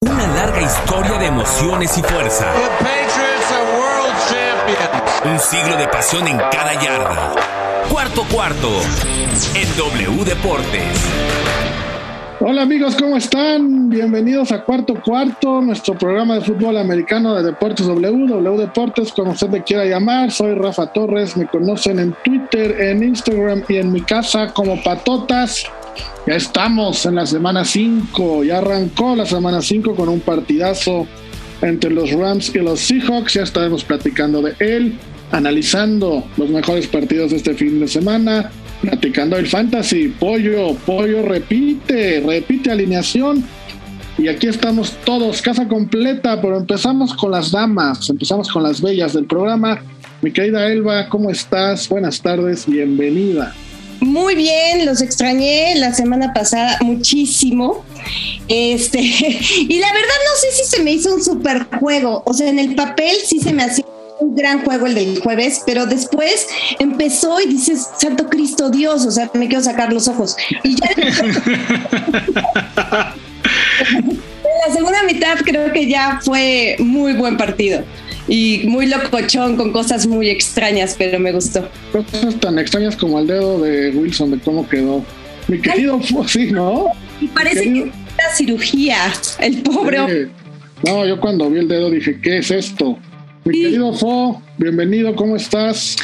Una larga historia de emociones y fuerza. Un siglo de pasión en cada yarda. Cuarto cuarto en W Deportes. Hola amigos, ¿cómo están? Bienvenidos a Cuarto Cuarto, nuestro programa de fútbol americano de Deportes W, W Deportes, como usted me quiera llamar. Soy Rafa Torres, me conocen en Twitter, en Instagram y en mi casa como Patotas. Ya estamos en la semana 5, ya arrancó la semana 5 con un partidazo entre los Rams y los Seahawks, ya estaremos platicando de él, analizando los mejores partidos de este fin de semana, platicando el fantasy, pollo, pollo repite, repite alineación. Y aquí estamos todos, casa completa, pero empezamos con las damas, empezamos con las bellas del programa. Mi querida Elba, ¿cómo estás? Buenas tardes, bienvenida. Muy bien, los extrañé la semana pasada muchísimo. Este, y la verdad no sé si se me hizo un super juego. O sea, en el papel sí se me hacía un gran juego el del jueves, pero después empezó y dices, Santo Cristo Dios, o sea, me quiero sacar los ojos. Y ya en la segunda mitad creo que ya fue muy buen partido y muy locochón con cosas muy extrañas, pero me gustó. Cosas tan extrañas como el dedo de Wilson, de cómo quedó. Mi querido fue así, ¿no? Y parece que es una cirugía, el pobre. No, yo cuando vi el dedo dije, ¿qué es esto? Mi querido Fo, bienvenido, ¿cómo estás?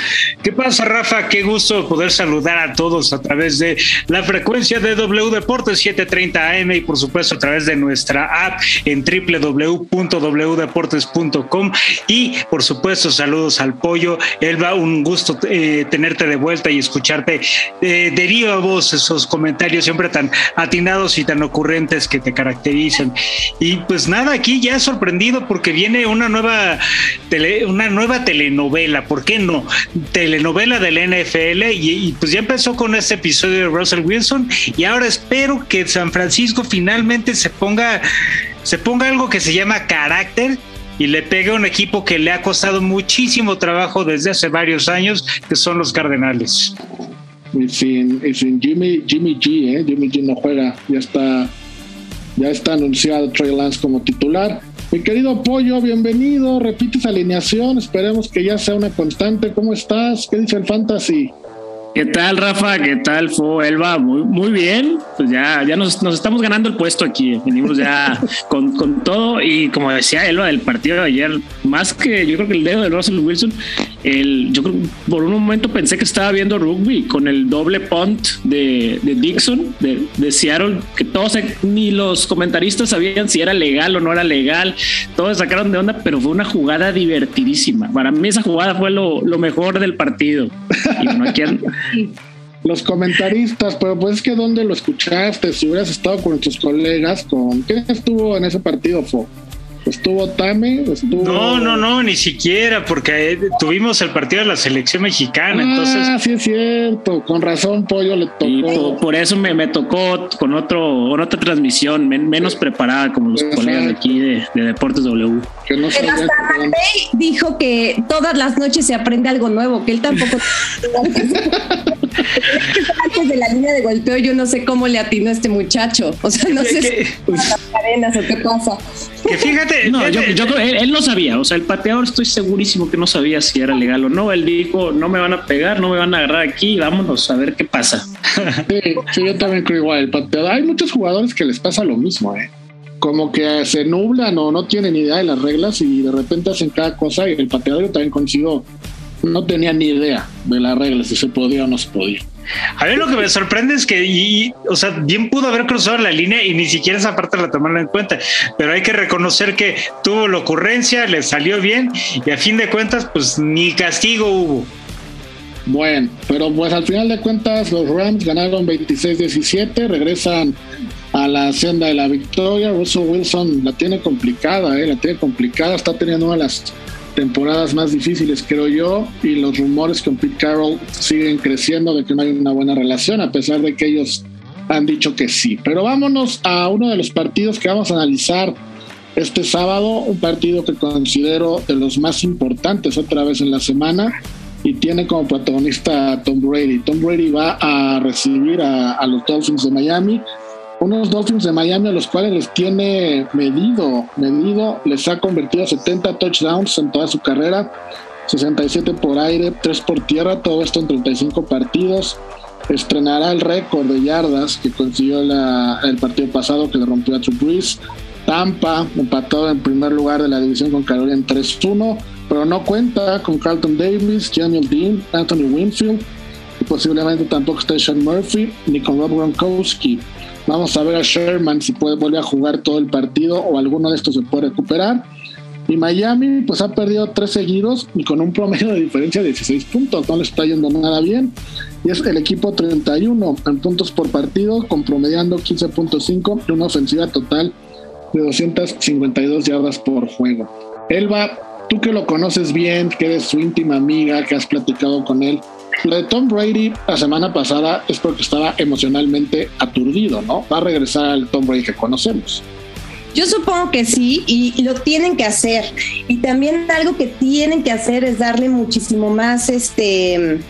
¿Qué pasa, Rafa? Qué gusto poder saludar a todos a través de la frecuencia de W Deportes 730 AM y por supuesto a través de nuestra app en www.wdeportes.com y por supuesto saludos al pollo. Elba, un gusto eh, tenerte de vuelta y escucharte eh, de viva voz esos comentarios siempre tan atinados y tan ocurrentes que te caracterizan. Y pues nada, aquí ya sorprendido porque viene una nueva, tele, una nueva telenovela, ¿por qué no? telenovela del NFL y, pues ya empezó con este episodio de Russell Wilson y ahora espero que San Francisco finalmente se ponga se ponga algo que se llama carácter y le pegue a un equipo que le ha costado muchísimo trabajo desde hace varios años, que son los Cardenales. Y sin Jimmy, Jimmy G, ¿eh? Jimmy G no juega, ya está, ya está anunciado Trey Lance como titular. Mi querido Pollo, bienvenido. Repites alineación. Esperemos que ya sea una constante. ¿Cómo estás? ¿Qué dice el Fantasy? ¿Qué tal, Rafa? ¿Qué tal, Fo, Elba? Muy, muy bien. Pues ya, ya nos, nos estamos ganando el puesto aquí. Venimos ya con, con, todo. Y como decía Elba del partido de ayer, más que yo creo que el dedo de Russell Wilson, el, yo creo por un momento pensé que estaba viendo rugby con el doble punt de, Dixon, de, Seattle, que todos, ni los comentaristas sabían si era legal o no era legal. Todos sacaron de onda, pero fue una jugada divertidísima. Para mí esa jugada fue lo, mejor del partido. Y los comentaristas, pero pues es que ¿dónde lo escuchaste? Si hubieras estado con tus colegas, ¿con quién estuvo en ese partido, Fo? ¿Estuvo Tame? ¿Estuvo... No, no, no, ni siquiera, porque tuvimos el partido de la selección mexicana, ah, entonces... sí es cierto, con razón Pollo le tocó. Y por, por eso me, me, tocó con otro, con otra transmisión, men, menos preparada como los Exacto. colegas de aquí de, de Deportes W. Que no Pero hasta Matei dijo que todas las noches se aprende algo nuevo, que él tampoco... Antes de la línea de golpeo, yo no sé cómo le atinó a este muchacho. O sea, no sé si las cadenas o qué pasa. Que fíjate, no, yo, yo creo él, él, no sabía, o sea, el pateador estoy segurísimo que no sabía si era legal o no. Él dijo, no me van a pegar, no me van a agarrar aquí, vámonos a ver qué pasa. Sí, sí yo también creo igual. El pateador, hay muchos jugadores que les pasa lo mismo, ¿eh? Como que se nublan o no tienen idea de las reglas y de repente hacen cada cosa y el pateador también coincido no tenía ni idea de las reglas, si se podía o no se podía. A mí lo que me sorprende es que, y, o sea, bien pudo haber cruzado la línea y ni siquiera esa parte la tomaron en cuenta, pero hay que reconocer que tuvo la ocurrencia, le salió bien y a fin de cuentas, pues ni castigo hubo. Bueno, pero pues al final de cuentas los Rams ganaron 26-17, regresan a la senda de la victoria. Russell Wilson la tiene complicada, ¿eh? la tiene complicada, está teniendo una de las temporadas más difíciles, creo yo, y los rumores con Pete Carroll siguen creciendo de que no hay una buena relación, a pesar de que ellos han dicho que sí. Pero vámonos a uno de los partidos que vamos a analizar este sábado, un partido que considero de los más importantes otra vez en la semana y tiene como protagonista a Tom Brady. Tom Brady va a recibir a, a los Dolphins de Miami unos Dolphins de Miami a los cuales les tiene medido, medido, les ha convertido 70 touchdowns en toda su carrera, 67 por aire, 3 por tierra, todo esto en 35 partidos. Estrenará el récord de yardas que consiguió el partido pasado que le rompió a True Brees. Tampa empató en primer lugar de la división con Carolina en 3-1, pero no cuenta con Carlton Davis, Daniel Dean, Anthony Winfield y posiblemente tampoco está Sean Murphy ni con Rob Gronkowski. Vamos a ver a Sherman si puede volver a jugar todo el partido o alguno de estos se puede recuperar. Y Miami pues ha perdido tres seguidos y con un promedio de diferencia de 16 puntos, no le está yendo nada bien. Y es el equipo 31 en puntos por partido, con promediando 15.5 y una ofensiva total de 252 yardas por juego. Elba, tú que lo conoces bien, que eres su íntima amiga, que has platicado con él, lo de Tom Brady la semana pasada es porque estaba emocionalmente aturdido, ¿no? Va a regresar al Tom Brady que conocemos. Yo supongo que sí y, lo tienen que hacer. Y también algo que tienen que hacer es darle muchísimo más este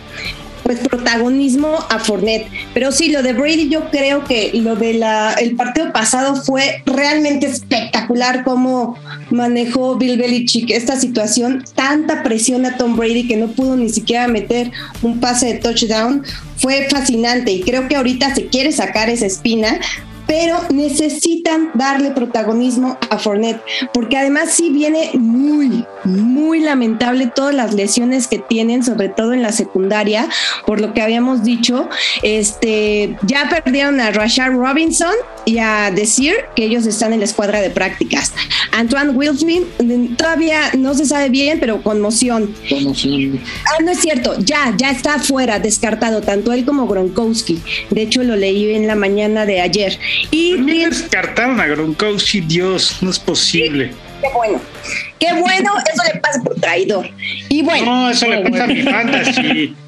pues protagonismo a Fournette. Pero sí, lo de Brady yo creo que lo de la el partido pasado fue realmente espectacular cómo manejó Bill Belichick esta situación, tanta presión a Tom Brady que no pudo ni siquiera meter un pase de touchdown, fue fascinante y creo que ahorita se quiere sacar esa espina pero necesitan darle protagonismo a Fournette, porque además sí viene muy, muy lamentable todas las lesiones que tienen, sobre todo en la secundaria, por lo que habíamos dicho, este, ya perdieron a Rashard Robinson y a decir que ellos están en la escuadra de prácticas. Antoine Wilson todavía no se sabe bien, pero conmoción. Conmoción. Ah, no es cierto, ya, ya está fuera, descartado, tanto él como Gronkowski. De hecho, lo leí en la mañana de ayer. Y descartaron a Gronkowski, Dios, no es posible. qué bueno. Qué bueno, eso le pasa por traidor. Y bueno. No, eso le pasa a mi fantasy.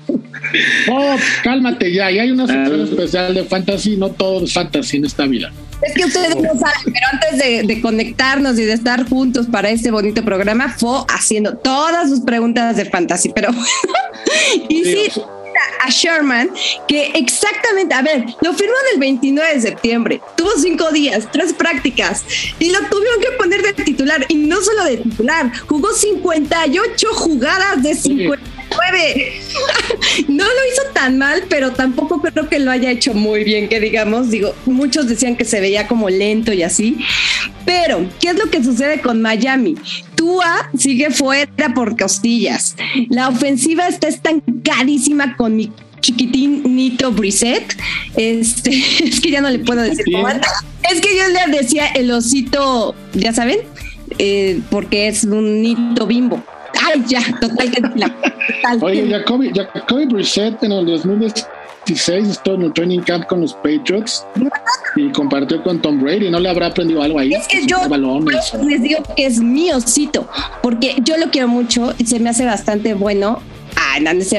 Oh, cálmate ya, y hay una sección especial de fantasy, no todo es fantasy en esta vida. Es que ustedes no saben, pero antes de, conectarnos y de estar juntos para este bonito programa, fue haciendo todas sus preguntas de fantasy, pero y sí, a Sherman que exactamente, a ver, lo firmó en el 29 de septiembre, tuvo cinco días, tres prácticas y lo tuvieron que poner de titular y no solo de titular, jugó 58 jugadas de 50 no lo hizo tan mal, pero tampoco creo que lo haya hecho muy bien, que digamos, digo, muchos decían que se veía como lento y así. Pero, ¿qué es lo que sucede con Miami? Tua sigue fuera por costillas. La ofensiva está estancadísima con mi chiquitín Nito Brissett. Este, es que ya no le puedo decir cómo Es que yo le decía el osito, ya saben, eh, porque es un Nito bimbo. Ay, ya, total que Oye, Jacoby, Jacoby Brissett en el 2016 estuvo en el training camp con los Patriots y compartió con Tom Brady. ¿No le habrá aprendido algo ahí? Es que yo les digo que es mi osito, porque yo lo quiero mucho y se me hace bastante bueno Ah, no, es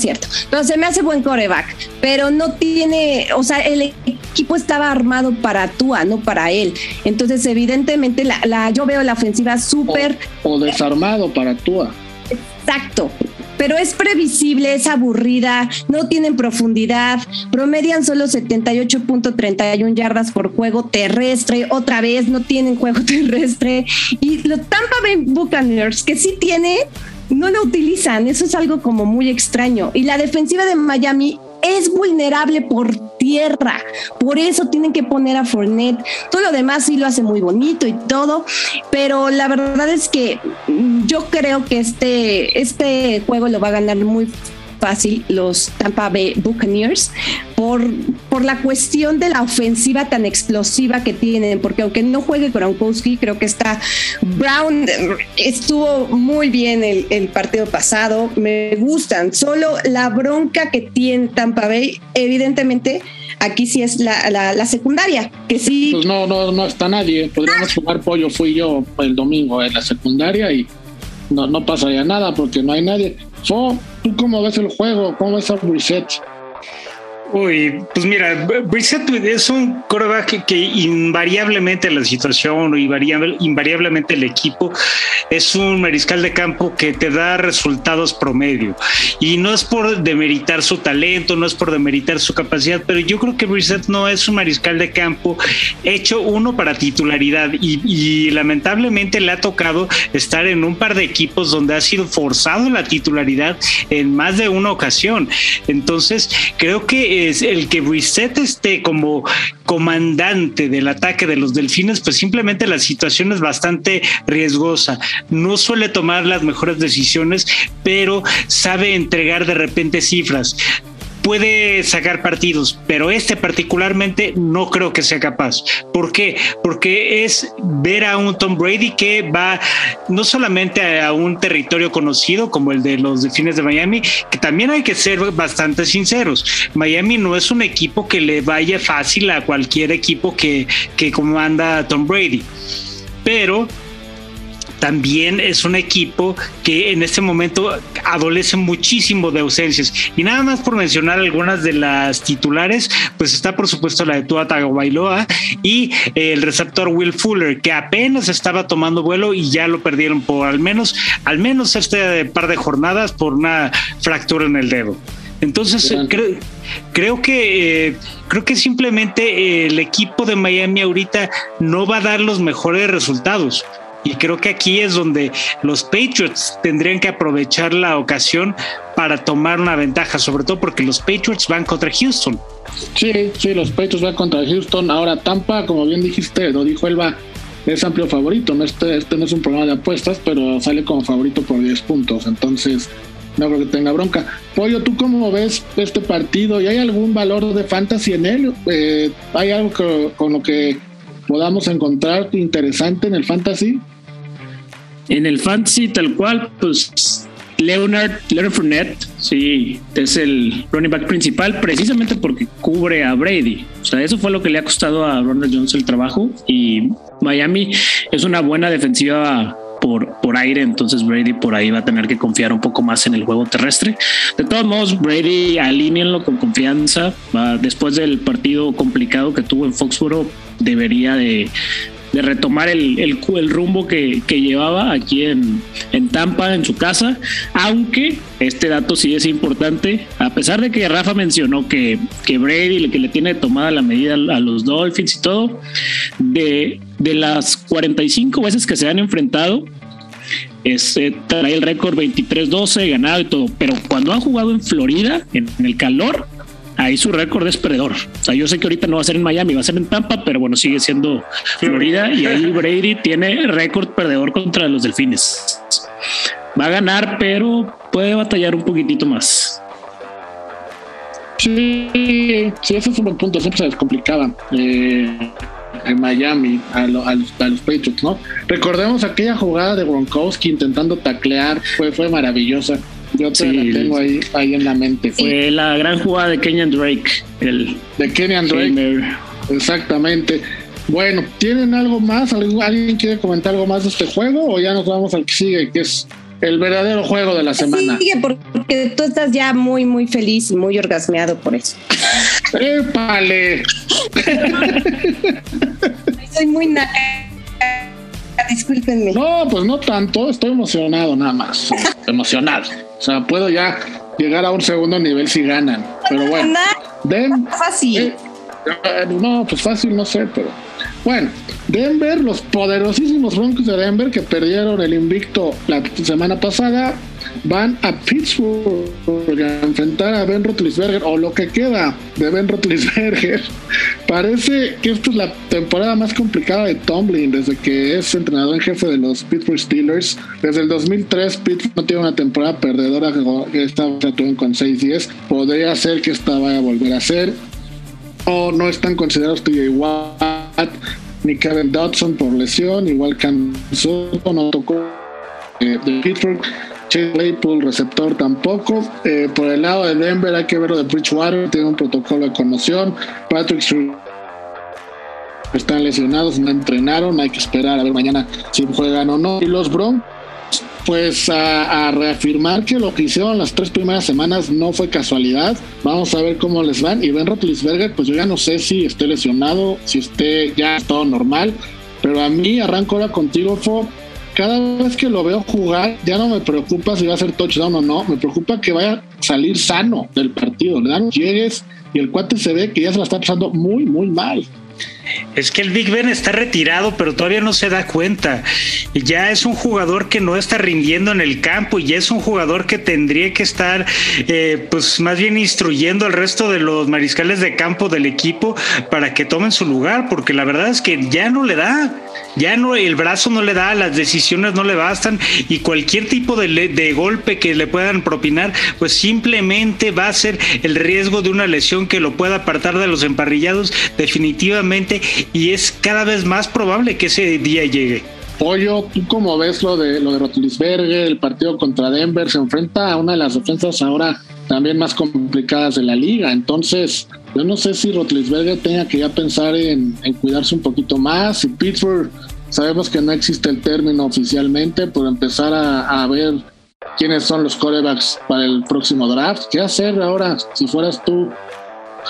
cierto, no se me hace buen coreback, pero no tiene, o sea, el equipo estaba armado para Tua, no para él. Entonces, evidentemente, la, yo veo la ofensiva súper. O, desarmado para Tua. Exacto, pero es previsible, es aburrida, no tienen profundidad, promedian solo 78.31 yardas por juego terrestre, otra vez no tienen juego terrestre. Y los Tampa Bay Buccaneers, que sí tiene no lo utilizan. Eso es algo como muy extraño. Y la defensiva de Miami es vulnerable por tierra. Por eso tienen que poner a Fournette. Todo lo demás sí lo hace muy bonito y todo. Pero la verdad es que yo creo que este, este juego lo va a ganar muy fácil los Tampa Bay Buccaneers por, por la cuestión de la ofensiva tan explosiva que tienen, porque aunque no juegue Gronkowski, creo que está Brown estuvo muy bien el, el partido pasado, me gustan, solo la bronca que tiene Tampa Bay, evidentemente aquí sí es la, la, secundaria, que sí. Pues no, no, no está nadie. Podríamos jugar pollo, fui yo el domingo en la secundaria y no, no pasaría nada porque no hay nadie. ¿tú cómo ves el juego? ¿Cómo ves a reset? Uy, pues mira, Brissett es un coreback que, invariablemente la situación o invariablemente el equipo es un mariscal de campo que te da resultados promedio. Y no es por demeritar su talento, no es por demeritar su capacidad, pero yo creo que Brissett no es un mariscal de campo hecho uno para titularidad y lamentablemente le ha tocado estar en un par de equipos donde ha sido forzado la titularidad en más de una ocasión. Entonces, creo que es el que Reset esté como comandante del ataque de los delfines, pues simplemente la situación es bastante riesgosa. No suele tomar las mejores decisiones, pero sabe entregar de repente cifras puede sacar partidos, pero este particularmente no creo que sea capaz. ¿Por qué? Porque es ver a un Tom Brady que va no solamente a, un territorio conocido como el de los Delfines de Miami, que también hay que ser bastante sinceros. Miami no es un equipo que le vaya fácil a cualquier equipo que, que comanda Tom Brady. Pero también es un equipo que en este momento adolece muchísimo de ausencias. Y nada más por mencionar algunas de las titulares, pues está por supuesto la de Tua Tagovailoa y el receptor Will Fuller, que apenas estaba tomando vuelo y ya lo perdieron por al menos, al menos este par de jornadas por una fractura en el dedo. Entonces creo, que eh, creo que simplemente el equipo de Miami ahorita no va a dar los mejores resultados. Y creo que aquí es donde los Patriots tendrían que aprovechar la ocasión para tomar una ventaja, sobre todo porque los Patriots van contra Houston. Sí, sí, los Patriots van contra Houston. Ahora Tampa, como bien dijiste, lo dijo Elba, es amplio favorito. Este, este no es un programa de apuestas, pero sale como favorito por 10 puntos. Entonces, no creo que tenga bronca. Pollo, ¿tú cómo ves este partido? ¿Y hay algún valor de fantasy en él? Eh, ¿Hay algo con lo que podamos encontrar interesante en el fantasy? En el fantasy, tal cual, pues Leonard, Leonard Fournette, sí, es el running back principal precisamente porque cubre a Brady. O sea, eso fue lo que le ha costado a Ronald Jones el trabajo y Miami es una buena defensiva por, por aire, entonces Brady por ahí va a tener que confiar un poco más en el juego terrestre. De todos modos, Brady alíñenlo con confianza. después del partido complicado que tuvo en Foxboro, debería de, de retomar el, el, rumbo que, que, llevaba aquí en, en, Tampa, en su casa, aunque este dato sí es importante, a pesar de que Rafa mencionó que, que Brady que le tiene tomada la medida a los Dolphins y todo, de, de las 45 veces que se han enfrentado, este, trae el récord 23-12, ganado y todo, pero cuando han jugado en Florida, en el calor, ahí su récord es perdedor. O sea, yo sé que ahorita no va a ser en Miami, va a ser en Tampa, pero bueno, sigue siendo Florida y ahí Brady tiene récord perdedor contra los Delfines. Va a ganar, pero puede batallar un poquitito más. Sí, sí, ese es un buen punto. Siempre se les complicaba eh, en Miami a, los, Patriots, ¿no? Recordemos aquella jugada de Gronkowski intentando taclear, fue, fue maravillosa. Yo te la tengo ahí, ahí en la mente. Fue la gran jugada de Kenyan Drake. El de Kenyan Drake. Exactamente. Bueno, ¿tienen algo más? ¿Alguien quiere comentar algo más de este juego o ya nos vamos al que sigue, que es el verdadero juego de la semana? Sigue porque tú estás ya muy, muy feliz y muy orgasmeado por eso. ¡Épale! Soy muy naca discúlpenme. No, pues no tanto, estoy emocionado nada más. emocionado. O sea, puedo ya llegar a un segundo nivel si ganan. Pero bueno. fácil. Eh, eh, no, pues fácil, no sé, pero. Bueno, Denver, los poderosísimos Broncos de Denver que perdieron el invicto la semana pasada, van a Pittsburgh a enfrentar a Ben Roethlisberger o lo que queda de Ben Roethlisberger. Parece que esta es la temporada más complicada de Tomlin desde que es entrenador en jefe de los Pittsburgh Steelers. Desde el 2003 Pittsburgh no tiene una temporada perdedora que esta con 6-10. Podría ser que esta vaya a volver a ser. O no están considerados TJ Watt ni Kevin Dodson por lesión, igual que no tocó eh, de Pittsburgh. Claypool, receptor tampoco. Eh, por el lado de Denver hay que ver lo de Bridgewater, tiene un protocolo de conmoción. Patrick están lesionados, no entrenaron, hay que esperar a ver mañana si juegan o no. Y los Broncos pues a, reafirmar que lo que hicieron las tres primeras semanas no fue casualidad. Vamos a ver cómo les van. Y Ben Roethlisberger, pues yo ya no sé si esté lesionado, si esté ya todo normal. Pero a mí arranco ahora contigo, Fo. Cada vez que lo veo jugar, ya no me preocupa si va a ser touchdown o no. Me preocupa que vaya a salir sano del partido. Le dan llegues y el cuate se ve que ya se la está pasando muy, muy mal. Es que el Big Ben está retirado, pero todavía no se da cuenta. Ya es un jugador que no está rindiendo en el campo y es un jugador que tendría que estar, eh, pues más bien instruyendo al resto de los mariscales de campo del equipo para que tomen su lugar, porque la verdad es que ya no le da, ya no, el brazo no le da, las decisiones no le bastan y cualquier tipo de golpe que le puedan propinar, pues simplemente va a ser el riesgo de una lesión que lo pueda apartar de los emparrillados definitivamente y es cada vez más probable que ese día llegue. Pollo, ¿tú cómo ves lo de lo de Rotlisberger, el partido contra Denver? Se enfrenta a una de las defensas ahora también más complicadas de la liga. Entonces, yo no sé si Rotlisberger tenga que ya pensar en, cuidarse un poquito más. Y Pittsburgh, sabemos que no existe el término oficialmente, pero empezar a, a ver quiénes son los corebacks para el próximo draft. ¿Qué hacer ahora si fueras tú?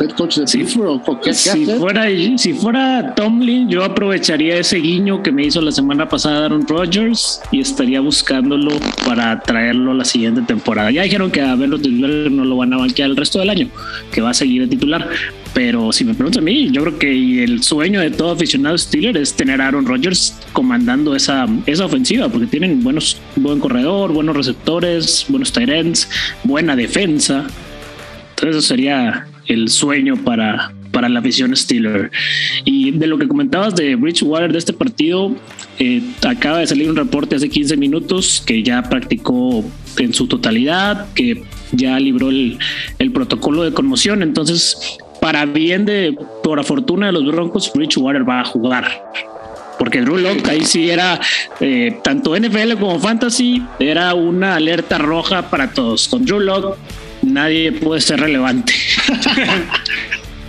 Head coach de si, si fuera si fuera Tomlin yo aprovecharía ese guiño que me hizo la semana pasada Aaron Rodgers y estaría buscándolo para traerlo a la siguiente temporada. Ya dijeron que a verlo titular no lo van a banquear el resto del año que va a seguir de titular. Pero si me preguntas a mí, yo creo que el sueño de todo aficionado Steeler es tener a Aaron Rodgers comandando esa, esa ofensiva, porque tienen buenos, buen corredor, buenos receptores, buenos tight ends, buena defensa. Entonces eso sería el sueño para, para la afición Steeler. Y de lo que comentabas de Bridgewater de este partido, eh, acaba de salir un reporte hace 15 minutos que ya practicó en su totalidad, que ya libró el, el protocolo de conmoción. Entonces, para bien de, por fortuna de los Broncos, Bridgewater va a jugar. Porque Drew Locke ahí sí era, eh, tanto NFL como Fantasy, era una alerta roja para todos. Con Drew Locke nadie puede ser relevante.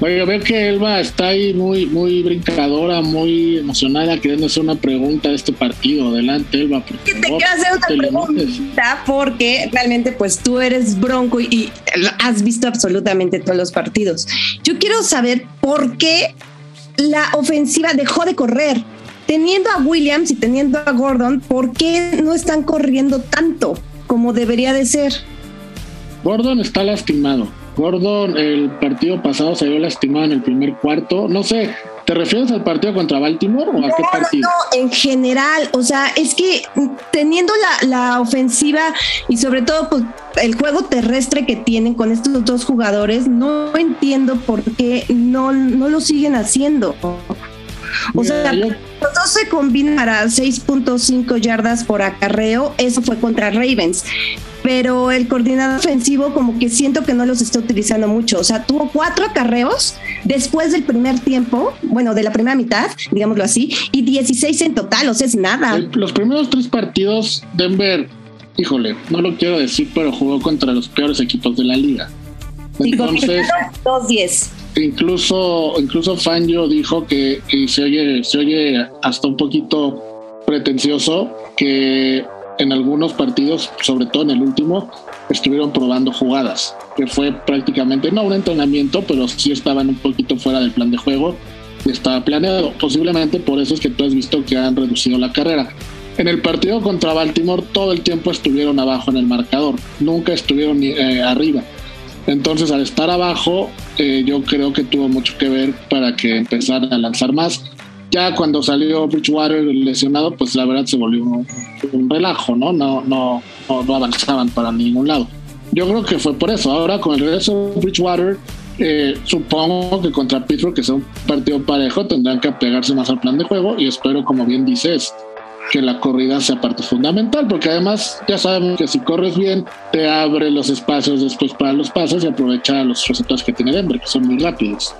Oye, a ver que Elba está ahí muy, muy brincadora, muy emocionada, queriendo hacer una pregunta de este partido. Adelante, Elba. te quiero hacer una pregunta porque realmente pues tú eres bronco y, has visto absolutamente todos los partidos. Yo quiero saber por qué la ofensiva dejó de correr. Teniendo a Williams y teniendo a Gordon, ¿por qué no están corriendo tanto como debería de ser? Gordon está lastimado. Gordon el partido pasado se vio lastimado en el primer cuarto. No sé, ¿te refieres al partido contra Baltimore o a qué partido? No, en general, o sea, es que teniendo la, ofensiva y sobre todo pues, el juego terrestre que tienen con estos dos jugadores, no entiendo por qué no, no lo siguen haciendo. O sea, los dos se combinan para 6.5 yardas por acarreo, eso fue contra Ravens pero el coordinador ofensivo como que siento que no los está utilizando mucho. O sea, tuvo cuatro acarreos después del primer tiempo, bueno, de la primera mitad, digámoslo así, y 16 en total, o sea, es nada. los primeros tres partidos, Denver, híjole, no lo quiero decir, pero jugó contra los peores equipos de la liga. Entonces, 2-10. Incluso, incluso Fangio dijo que, que se, oye, se oye hasta un poquito pretencioso que en algunos partidos, sobre todo en el último, estuvieron probando jugadas, que fue prácticamente, no un entrenamiento, pero sí estaban un poquito fuera del plan de juego, estaba planeado. Posiblemente por eso es que tú has visto que han reducido la carrera. En el partido contra Baltimore todo el tiempo estuvieron abajo en el marcador, nunca estuvieron eh, arriba. Entonces al estar abajo eh, yo creo que tuvo mucho que ver para que empezaran a lanzar más ya cuando salió Bridgewater lesionado, pues la verdad se volvió un, relajo, ¿no? No, no, no, avanzaban para ningún lado. Yo creo que fue por eso. Ahora con el regreso de Bridgewater, eh, supongo que contra Pittsburgh, que sea un partido parejo, tendrán que apegarse más al plan de juego y espero, como bien dices, que la corrida sea parte fundamental, porque además ya sabemos que si corres bien, te abre los espacios después para los pases y aprovecha los receptores que tiene Denver, que son muy rápidos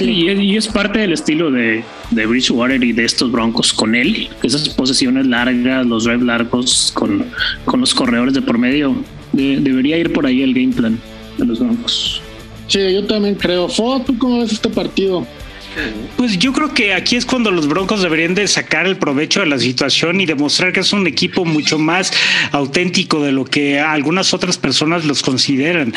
y, es parte del estilo de, de, Bridgewater y de estos Broncos con él, esas posesiones largas, los drive largos con, con los corredores de por medio. debería ir por ahí el game plan de los Broncos. Sí, yo también creo. Fo, ¿tú cómo ves este partido? Pues yo creo que aquí es cuando los Broncos deberían de sacar el provecho de la situación y demostrar que es un equipo mucho más auténtico de lo que algunas otras personas los consideran.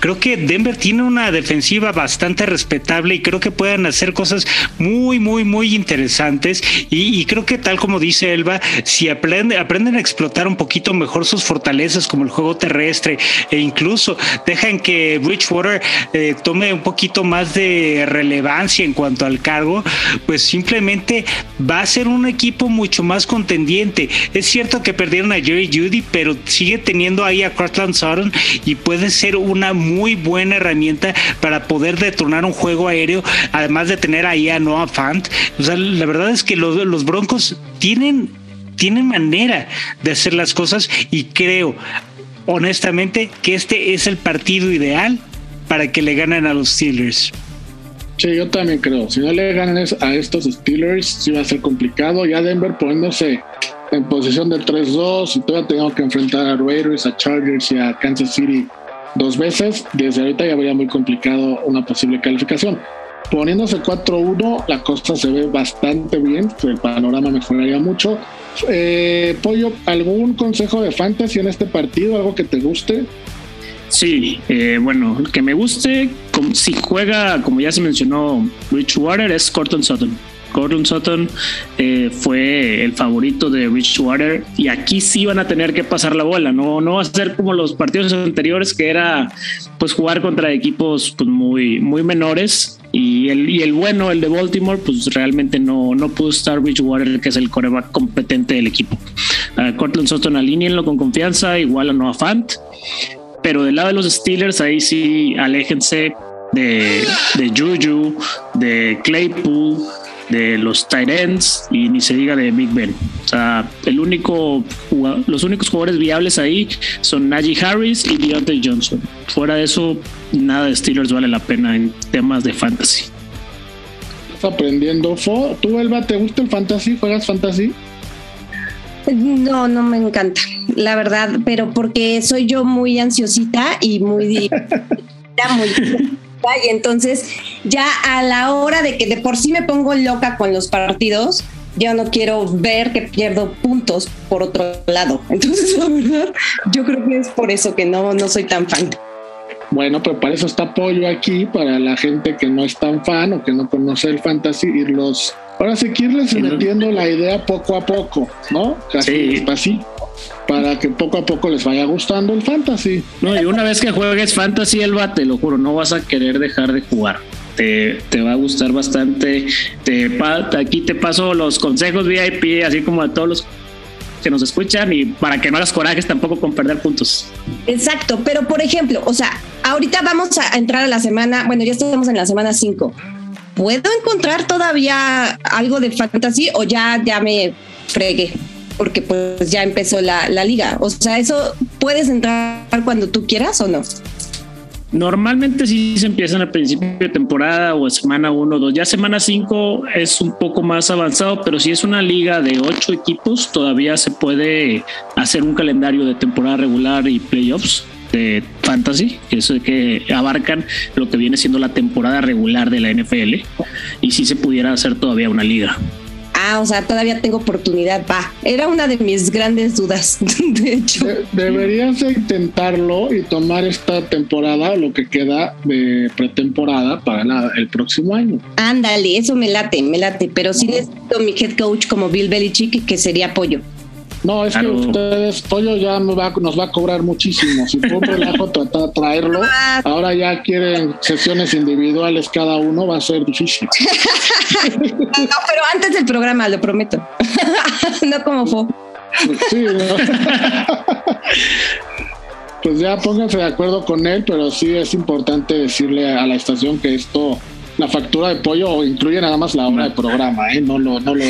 Creo que Denver tiene una defensiva bastante respetable y creo que pueden hacer cosas muy, muy, muy interesantes. Y, creo que tal como dice Elba, si aprende, aprenden a explotar un poquito mejor sus fortalezas como el juego terrestre e incluso dejan que Bridgewater eh, tome un poquito más de relevancia en cuanto al cargo, pues simplemente va a ser un equipo mucho más contendiente. Es cierto que perdieron a Jerry Judy, pero sigue teniendo ahí a Cortland Sutton y puede ser una muy buena herramienta para poder detonar un juego aéreo, además de tener ahí a Noah Fant. O sea, la verdad es que los, los Broncos tienen, tienen manera de hacer las cosas y creo honestamente que este es el partido ideal para que le ganen a los Steelers. Sí, yo también creo. Si no le ganan a estos Steelers, sí va a ser complicado. Ya Denver poniéndose en posición de 3-2 y todavía tengo que enfrentar a Raiders, a Chargers y a Kansas City dos veces. Desde ahorita ya vería muy complicado una posible calificación. Poniéndose 4-1, la cosa se ve bastante bien, el panorama mejoraría mucho. Eh, Pollo, ¿algún consejo de fantasy en este partido? ¿Algo que te guste? Sí, eh, bueno, el que me guste, si juega, como ya se mencionó, Richwater, es Corton Sutton. Corton Sutton eh, fue el favorito de Richwater y aquí sí van a tener que pasar la bola, no, no va a ser como los partidos anteriores que era pues jugar contra equipos pues, muy, muy menores y el, y el bueno, el de Baltimore, pues realmente no, no pudo estar Richwater, que es el coreback competente del equipo. Uh, Cortland Sutton alínenlo con confianza, igual a Noah Fant pero del lado de los Steelers, ahí sí, aléjense de, de Juju, de Claypool, de los ends y ni se diga de Big Ben. O sea, el único los únicos jugadores viables ahí son Najee Harris y Deontay Johnson. Fuera de eso, nada de Steelers vale la pena en temas de fantasy. Estás aprendiendo. ¿Tú, Elba, te gusta el fantasy? ¿Juegas fantasy? No, no me encanta, la verdad, pero porque soy yo muy ansiosita y muy... muy y entonces ya a la hora de que de por sí me pongo loca con los partidos, ya no quiero ver que pierdo puntos por otro lado. Entonces, la verdad, yo creo que es por eso que no, no soy tan fan. Bueno, pero para eso está apoyo aquí, para la gente que no es tan fan o que no conoce el fantasy, irlos Ahora sí que irles metiendo la idea poco a poco, ¿no? Casi sí. para que poco a poco les vaya gustando el fantasy. No, y una vez que juegues fantasy, Elba, te lo juro, no vas a querer dejar de jugar. Te, te va a gustar bastante. Te, aquí te paso los consejos VIP, así como a todos los que nos escuchan y para que no hagas corajes tampoco con perder puntos. Exacto, pero por ejemplo, o sea, ahorita vamos a entrar a la semana, bueno, ya estamos en la semana 5 ¿puedo encontrar todavía algo de fantasy o ya, ya me fregué? Porque pues ya empezó la, liga. O sea, ¿eso puedes entrar cuando tú quieras o no? Normalmente sí se empiezan al principio de temporada o semana 1 o 2. Ya semana 5 es un poco más avanzado, pero si es una liga de 8 equipos, todavía se puede hacer un calendario de temporada regular y playoffs de fantasy, que es que abarcan lo que viene siendo la temporada regular de la NFL y si se pudiera hacer todavía una liga. Ah, o sea, todavía tengo oportunidad. Va, era una de mis grandes dudas, de hecho. deberías intentarlo y tomar esta temporada, lo que queda de pretemporada para el próximo año. Ándale, eso me late, me late, pero sí necesito mi head coach como Bill Belichick, que sería apoyo. No, es que ustedes, Pollo ya nos va, nos va a cobrar muchísimo. Si fue un relajo tratar de traerlo, ah. ahora ya quieren sesiones individuales cada uno, va a ser difícil. no, pero antes del programa, lo prometo. no como fue. Sí, pues ya pónganse de acuerdo con él, pero sí es importante decirle a la estación que esto, la factura de pollo incluye nada más la hora de programa, ¿eh? no lo, no lo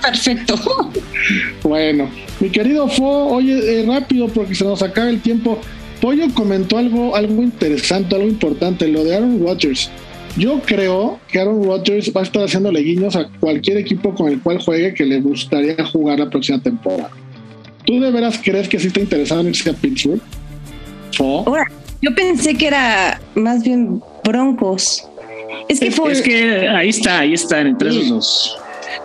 Perfecto. Bueno, mi querido Fo, oye, eh, rápido porque se nos acaba el tiempo. Pollo comentó algo, algo interesante, algo importante, lo de Aaron Rodgers. Yo creo que Aaron Rodgers va a estar haciendo guiños a cualquier equipo con el cual juegue que le gustaría jugar la próxima temporada. ¿Tú de veras crees que sí está interesado en irse a Pittsburgh? yo pensé que era más bien Broncos. Es que fue. Es que ahí está, ahí están entre esos dos.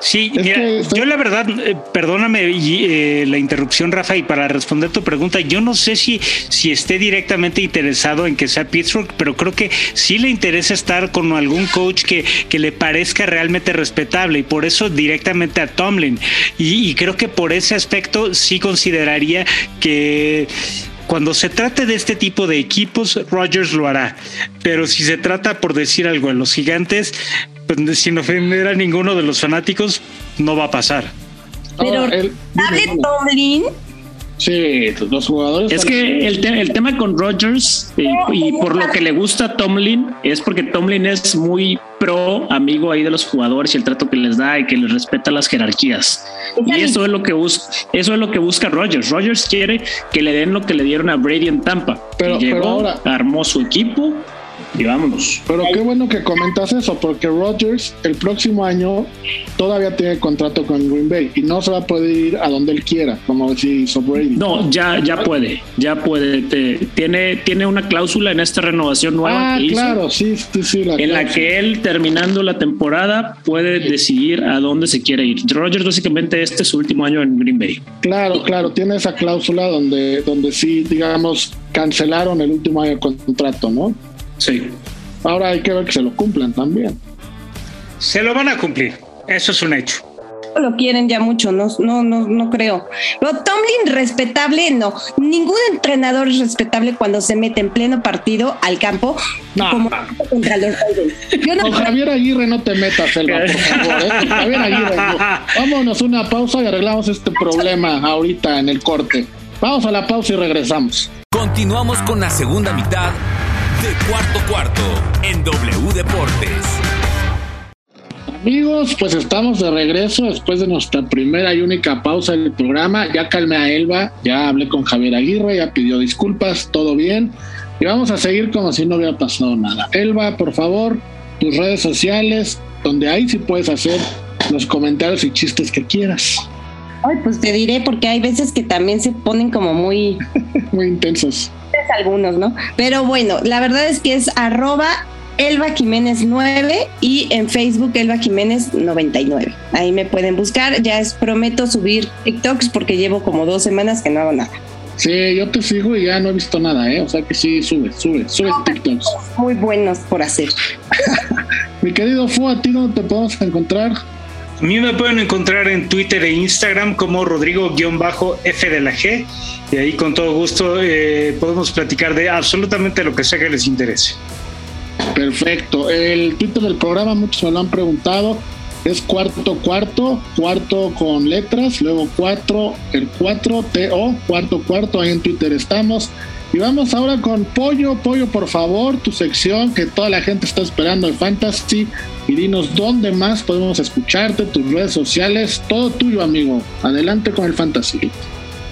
Sí, mira, yo la verdad, eh, perdóname eh, la interrupción, Rafa, y para responder tu pregunta, yo no sé si, si esté directamente interesado en que sea Pittsburgh, pero creo que sí le interesa estar con algún coach que, que le parezca realmente respetable y por eso directamente a Tomlin. Y, y creo que por ese aspecto sí consideraría que cuando se trate de este tipo de equipos, Rogers lo hará. Pero si se trata, por decir algo, en los gigantes, sin ofender a ninguno de los fanáticos, no va a pasar. Pero, ¿sabe Tomlin? Sí, los jugadores. Es que el, el tema con Rogers eh, y por lo que le gusta a Tomlin es porque Tomlin es muy pro amigo ahí de los jugadores y el trato que les da y que les respeta las jerarquías. Y eso es lo que busca, eso es lo que busca Rogers. Rogers quiere que le den lo que le dieron a Brady en Tampa. Pero, llegó, ahora, armó su equipo y vámonos. Pero qué bueno que comentas eso, porque Rodgers el próximo año todavía tiene contrato con Green Bay y no se va a poder ir a donde él quiera, como si hizo Brady. No, ya, ya puede, ya puede. tiene, tiene una cláusula en esta renovación nueva. Ah, claro, sí, sí, sí. en la que él, terminando la temporada, puede decidir a dónde se quiere ir. Rodgers, básicamente, este es su último año en Green Bay. Claro, claro, tiene esa cláusula donde, donde sí, digamos, cancelaron el último año de contrato, ¿no? Sí. Ahora hay que ver que se lo cumplan también. Se lo van a cumplir, eso es un hecho. Lo quieren ya mucho, no, no, no, no creo. Pero Tomlin respetable, no. Ningún entrenador es respetable cuando se mete en pleno partido al campo no, como contra los Yo Con Javier Aguirre no te metas, Elba, por favor. ¿eh? Javier Aguirre, vámonos una pausa y arreglamos este problema ahorita en el corte. Vamos a la pausa y regresamos. Continuamos con la segunda mitad de cuarto cuarto en W Deportes. Amigos, pues estamos de regreso después de nuestra primera y única pausa del programa. Ya calmé a Elba, ya hablé con Javier Aguirre, ya pidió disculpas, todo bien. Y vamos a seguir como si no hubiera pasado nada. Elba, por favor, tus redes sociales, donde ahí sí puedes hacer los comentarios y chistes que quieras. Ay, pues te diré porque hay veces que también se ponen como muy... muy intensos algunos, ¿no? Pero bueno, la verdad es que es arroba Elba Jiménez 9 y en Facebook Elba Jiménez 99. Ahí me pueden buscar. Ya es prometo subir TikToks porque llevo como dos semanas que no hago nada. Sí, yo te sigo y ya no he visto nada, ¿eh? O sea que sí, sube, sube, sube TikToks. Muy buenos por hacer. Mi querido Fu, ¿a ti dónde te podemos encontrar? A mí me pueden encontrar en Twitter e Instagram como Rodrigo-F de la G. Y ahí con todo gusto eh, podemos platicar de absolutamente lo que sea que les interese. Perfecto. El Twitter del programa, muchos me lo han preguntado. Es cuarto cuarto, cuarto con letras, luego cuatro, el cuatro, TO, cuarto cuarto, ahí en Twitter estamos. Y vamos ahora con Pollo, Pollo, por favor, tu sección que toda la gente está esperando el Fantasy. Y dinos dónde más podemos escucharte, tus redes sociales, todo tuyo, amigo. Adelante con el Fantasy.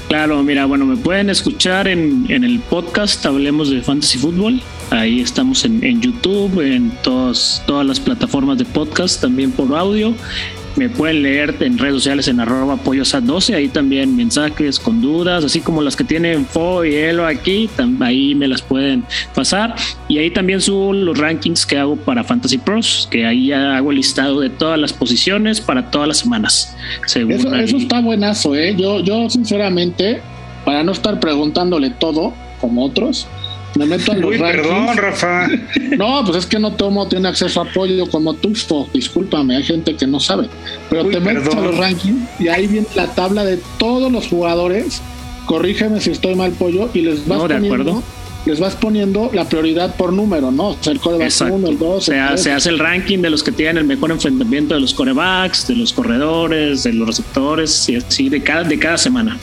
Claro, mira, bueno, me pueden escuchar en, en el podcast Hablemos de Fantasy Football. Ahí estamos en, en YouTube, en todas, todas las plataformas de podcast, también por audio. Me pueden leer en redes sociales en arroba apoyosat12, ahí también mensajes con dudas, así como las que tienen Fo y Elo aquí, ahí me las pueden pasar. Y ahí también subo los rankings que hago para Fantasy Pros, que ahí ya hago el listado de todas las posiciones para todas las semanas. Eso, eso, está buenazo, ¿eh? Yo, yo sinceramente, para no estar preguntándole todo como otros, me meto en los Uy, perdón, Rafa. No, pues es que no todo tiene acceso a apoyo como tú, discúlpame, hay gente que no sabe. Pero te metes a los rankings y ahí viene la tabla de todos los jugadores. Corrígeme si estoy mal, pollo, y les vas poniendo. Les vas poniendo la prioridad por número, ¿no? O sea, el coreback 1, el 2. Se, se hace el ranking de los que tienen el mejor enfrentamiento de los corebacks, de los corredores, de los receptores, y así de cada, de cada semana.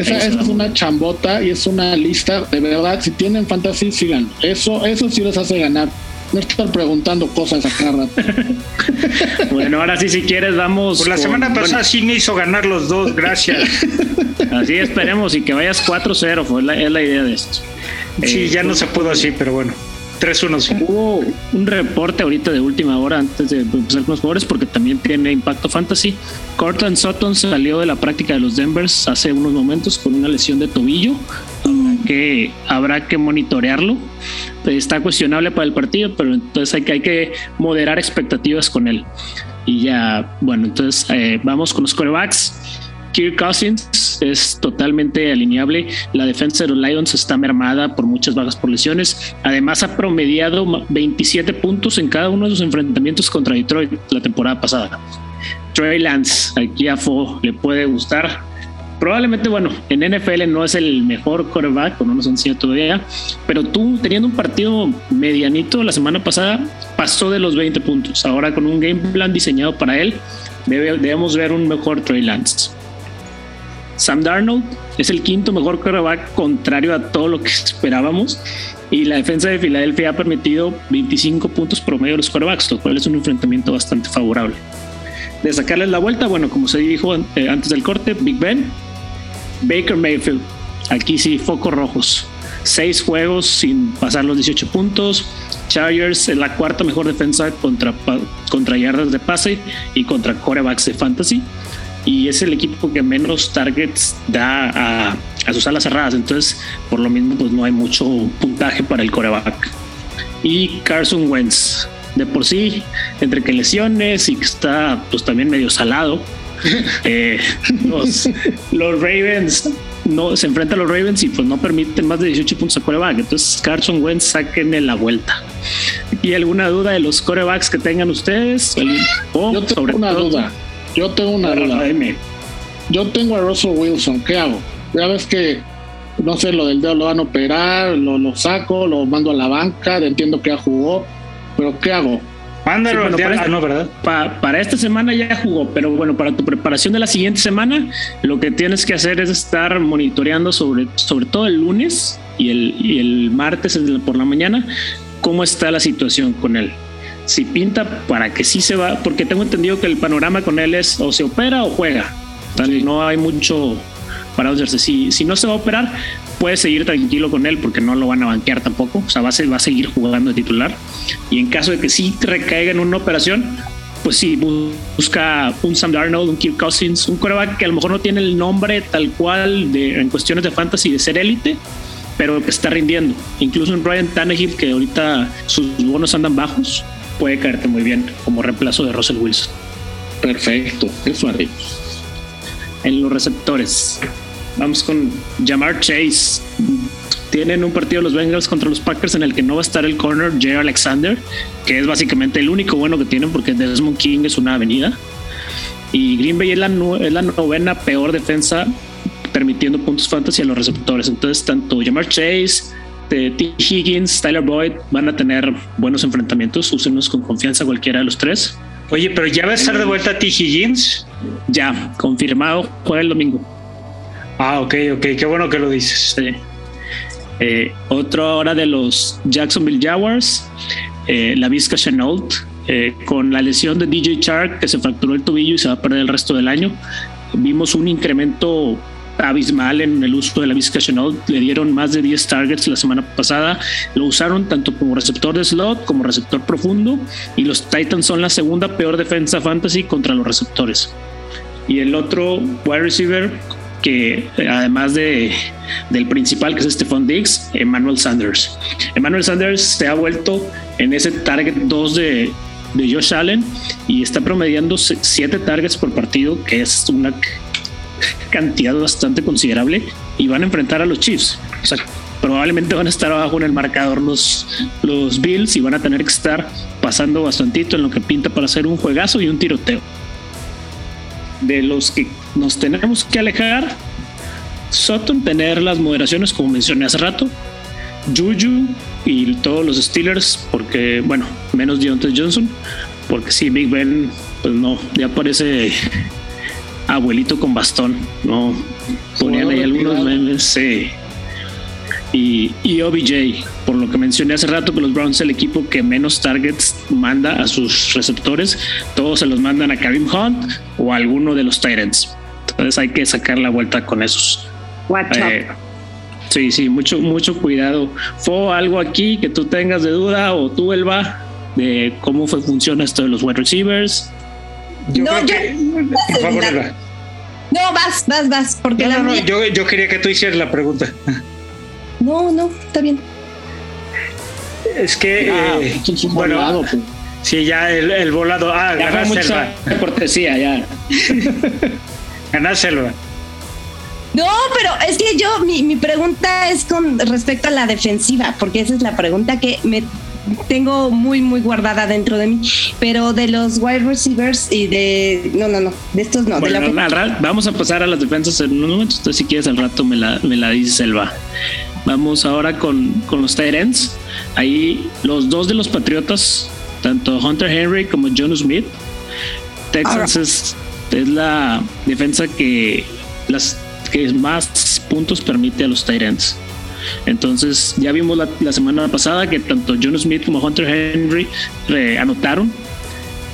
Esa, es una chambota y es una lista, de verdad, si tienen fantasy, sigan. Eso, eso sí les hace ganar. No estar preguntando cosas a cada bueno, ahora sí, si quieres, vamos. Por la semana pasada sí me hizo ganar los dos, gracias. así esperemos y que vayas 4-0, fue la, es la idea de esto. Sí, ya no se pudo así, pero bueno. 3-1. Hubo un reporte ahorita de última hora antes de empezar con los jugadores porque también tiene impacto fantasy. Cortland Sutton salió de la práctica de los Denvers hace unos momentos con una lesión de tobillo. que habrá que monitorearlo. Está cuestionable para el partido, pero entonces hay que, hay que moderar expectativas con él. Y ya, bueno, entonces eh, vamos con los corebacks. Kirk Cousins es totalmente alineable. La defensa de los Lions está mermada por muchas bajas por lesiones. Además, ha promediado 27 puntos en cada uno de sus enfrentamientos contra Detroit la temporada pasada. Trey Lance, aquí a Fo le puede gustar. Probablemente, bueno, en NFL no es el mejor quarterback, no nos enseña todavía, pero tú teniendo un partido medianito la semana pasada, pasó de los 20 puntos. Ahora con un game plan diseñado para él, debemos ver un mejor Trey Lance. Sam Darnold es el quinto mejor quarterback contrario a todo lo que esperábamos y la defensa de Filadelfia ha permitido 25 puntos promedio de los quarterbacks, lo cual es un enfrentamiento bastante favorable. De sacarles la vuelta, bueno, como se dijo eh, antes del corte, Big Ben, Baker Mayfield, aquí sí, focos rojos. Seis juegos sin pasar los 18 puntos. Chargers es la cuarta mejor defensa contra, contra yardas de pase y contra corebacks de fantasy y es el equipo que menos targets da a, a, sus alas cerradas. Entonces, por lo mismo, pues no hay mucho puntaje para el coreback. Y Carson Wentz, de por sí, entre que lesiones y que está pues también medio salado, eh, los, los, Ravens no se enfrentan a los Ravens y pues no permiten más de 18 puntos a coreback. Entonces, Carson Wentz saquen la vuelta. ¿Y alguna duda de los corebacks que tengan ustedes? O, Yo tengo sobre una duda. Yo tengo una duda. Yo tengo a Russell Wilson, ¿qué hago? Ya ves que, no sé, lo del dedo lo van a operar, lo, lo saco, lo mando a la banca, entiendo que ya jugó, pero ¿qué hago? Mándalo sí, bueno, para, no, ¿verdad? Pa, para esta semana ya jugó, pero bueno, para tu preparación de la siguiente semana, lo que tienes que hacer es estar monitoreando sobre, sobre todo el lunes y el, y el martes por la mañana cómo está la situación con él si pinta para que sí se va, porque tengo entendido que el panorama con él es o se opera o juega. No hay mucho para hacerse. Si, si no se va a operar, puede seguir tranquilo con él porque no lo van a banquear tampoco. O sea, va a, va a seguir jugando de titular. Y en caso de que sí recaiga en una operación, pues sí, busca un Sam Darnold, un Kirk Cousins, un quarterback que a lo mejor no tiene el nombre tal cual de, en cuestiones de fantasy de ser élite, pero que está rindiendo. Incluso un Brian Tannehill que ahorita sus bonos andan bajos, puede caerte muy bien como reemplazo de Russell Wilson. Perfecto, eso haré. En los receptores, vamos con Jamar Chase. Tienen un partido los Bengals contra los Packers en el que no va a estar el corner Jay Alexander, que es básicamente el único bueno que tienen porque Desmond King es una avenida. Y Green Bay es la, es la novena peor defensa permitiendo puntos fantasy a los receptores. Entonces, tanto Jamar Chase, T. Higgins, Tyler Boyd van a tener buenos enfrentamientos. Úsenos con confianza cualquiera de los tres. Oye, pero ya va a estar de vuelta T. Higgins. Ya, confirmado, juega el domingo. Ah, ok, ok, qué bueno que lo dices. Sí. Eh, otro ahora de los Jacksonville Jaguars, eh, la Vizca Chenault, eh, con la lesión de DJ Chark que se fracturó el tobillo y se va a perder el resto del año. Vimos un incremento abismal en el uso de la Vizca Chenault. Le dieron más de 10 targets la semana pasada. Lo usaron tanto como receptor de slot como receptor profundo. Y los Titans son la segunda peor defensa fantasy contra los receptores. Y el otro wide receiver, que además de, del principal, que es Stephon Diggs, Emmanuel Sanders. Emmanuel Sanders se ha vuelto en ese target 2 de, de Josh Allen y está promediando 7 targets por partido, que es una cantidad bastante considerable y van a enfrentar a los Chiefs. O sea, probablemente van a estar abajo en el marcador los, los Bills y van a tener que estar pasando bastantito en lo que pinta para hacer un juegazo y un tiroteo. De los que nos tenemos que alejar, Sutton tener las moderaciones como mencioné hace rato, Juju y todos los Steelers, porque bueno, menos Deontay Johnson, porque si Big Ben, pues no, ya parece abuelito con bastón, ¿no? Ponían ahí algunos memes, sí. Y, y, OBJ, por lo que mencioné hace rato que los Browns es el equipo que menos targets manda a sus receptores, todos se los mandan a Karim Hunt o a alguno de los Titans. Entonces hay que sacar la vuelta con esos. Eh, sí, sí, mucho, mucho cuidado. ¿Fue algo aquí que tú tengas de duda o tú, Elba, de cómo fue, funciona esto de los wide receivers? Yo no, yo, por favor, No, vas, vas, vas, porque no, no, yo, yo quería que tú hicieras la pregunta. No, no, está bien. Es que, Ah, eh, esto es un bueno, volado, pues. sí, ya el, el volado. Ah, Ya ganar Selva. cortesía, ya. Ganar Selva. No, pero es que yo, mi, mi pregunta es con respecto a la defensiva, porque esa es la pregunta que me tengo muy, muy guardada dentro de mí. Pero de los wide receivers y de. No, no, no. De estos no. de la al vamos a pasar a las defensas en un momento. Entonces, si quieres, al rato me la, me la dice Selva. Vamos ahora con, con los tight ends. Ahí los dos de los Patriotas, tanto Hunter Henry como John Smith. Texans es, es la defensa que, las, que más puntos permite a los ends. Entonces, ya vimos la, semana pasada que tanto John Smith como Hunter Henry eh, anotaron.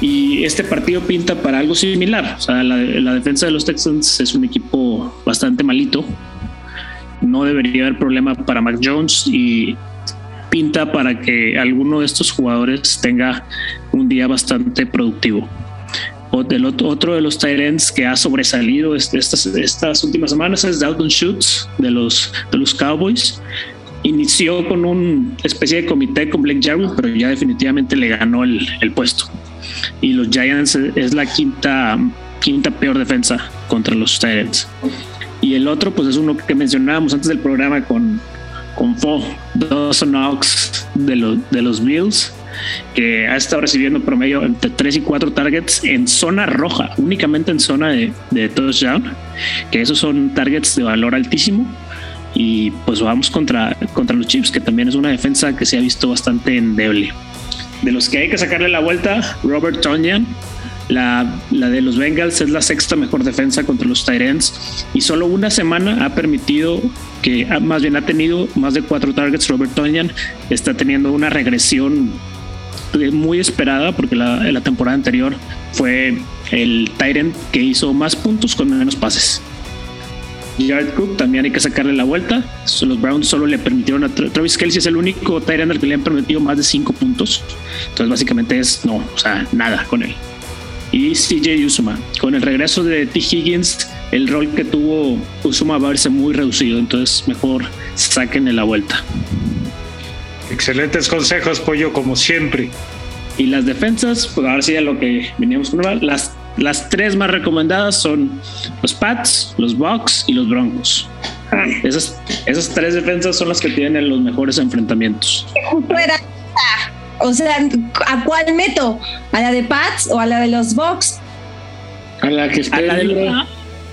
Y este partido pinta para algo similar. O sea, la, la defensa de los Texans es un equipo bastante malito. No debería haber problema para Mac Jones y pinta para que alguno de estos jugadores tenga un día bastante productivo. Del ot- otro de los tight ends que ha sobresalido est- estas, estas últimas semanas es Dalton Schultz de los, de los Cowboys. Inició con una especie de comité con Blake Jarwin, pero ya definitivamente le ganó el, el puesto. Y los Giants es la quinta, quinta peor defensa contra los Titans. Y el otro, pues es uno que mencionábamos antes del programa con, con Fo, Dawson Knox de los, de los Bills, que ha estado recibiendo promedio entre 3 y 4 targets en zona roja, únicamente en zona de, de touchdown, que esos son targets de valor altísimo. Y pues vamos contra, contra los Chiefs, que también es una defensa que se ha visto bastante endeble. De los que hay que sacarle la vuelta, Robert Tonyan, la, la de los Bengals es la sexta mejor defensa contra los Tyrants y solo una semana ha permitido que, ah, más bien ha tenido más de cuatro targets. Robert Tonyan está teniendo una regresión muy esperada porque la, temporada anterior fue el Tyrant que hizo más puntos con menos pases. Jared Cook también hay que sacarle la vuelta. Los Browns solo le permitieron a Tra- Travis Kelsey es el único Tyrant al que le han permitido más de 5 puntos. Entonces básicamente es no, o sea, nada con él. Y CJ Usuma, con el regreso de T. Higgins, el rol que tuvo Usuma va a verse muy reducido. Entonces mejor sáquenle la vuelta. Excelentes consejos, Pollo, como siempre. Y las defensas, pues ahora sí a lo que veníamos con las, las tres más recomendadas son los Pats, los Bucks y los Broncos. Esas, esas tres defensas son las que tienen los mejores enfrentamientos. justo era. O sea, ¿a cuál meto? ¿A la de Pats o a la de los Bucks? A la que esté A la, de- libre.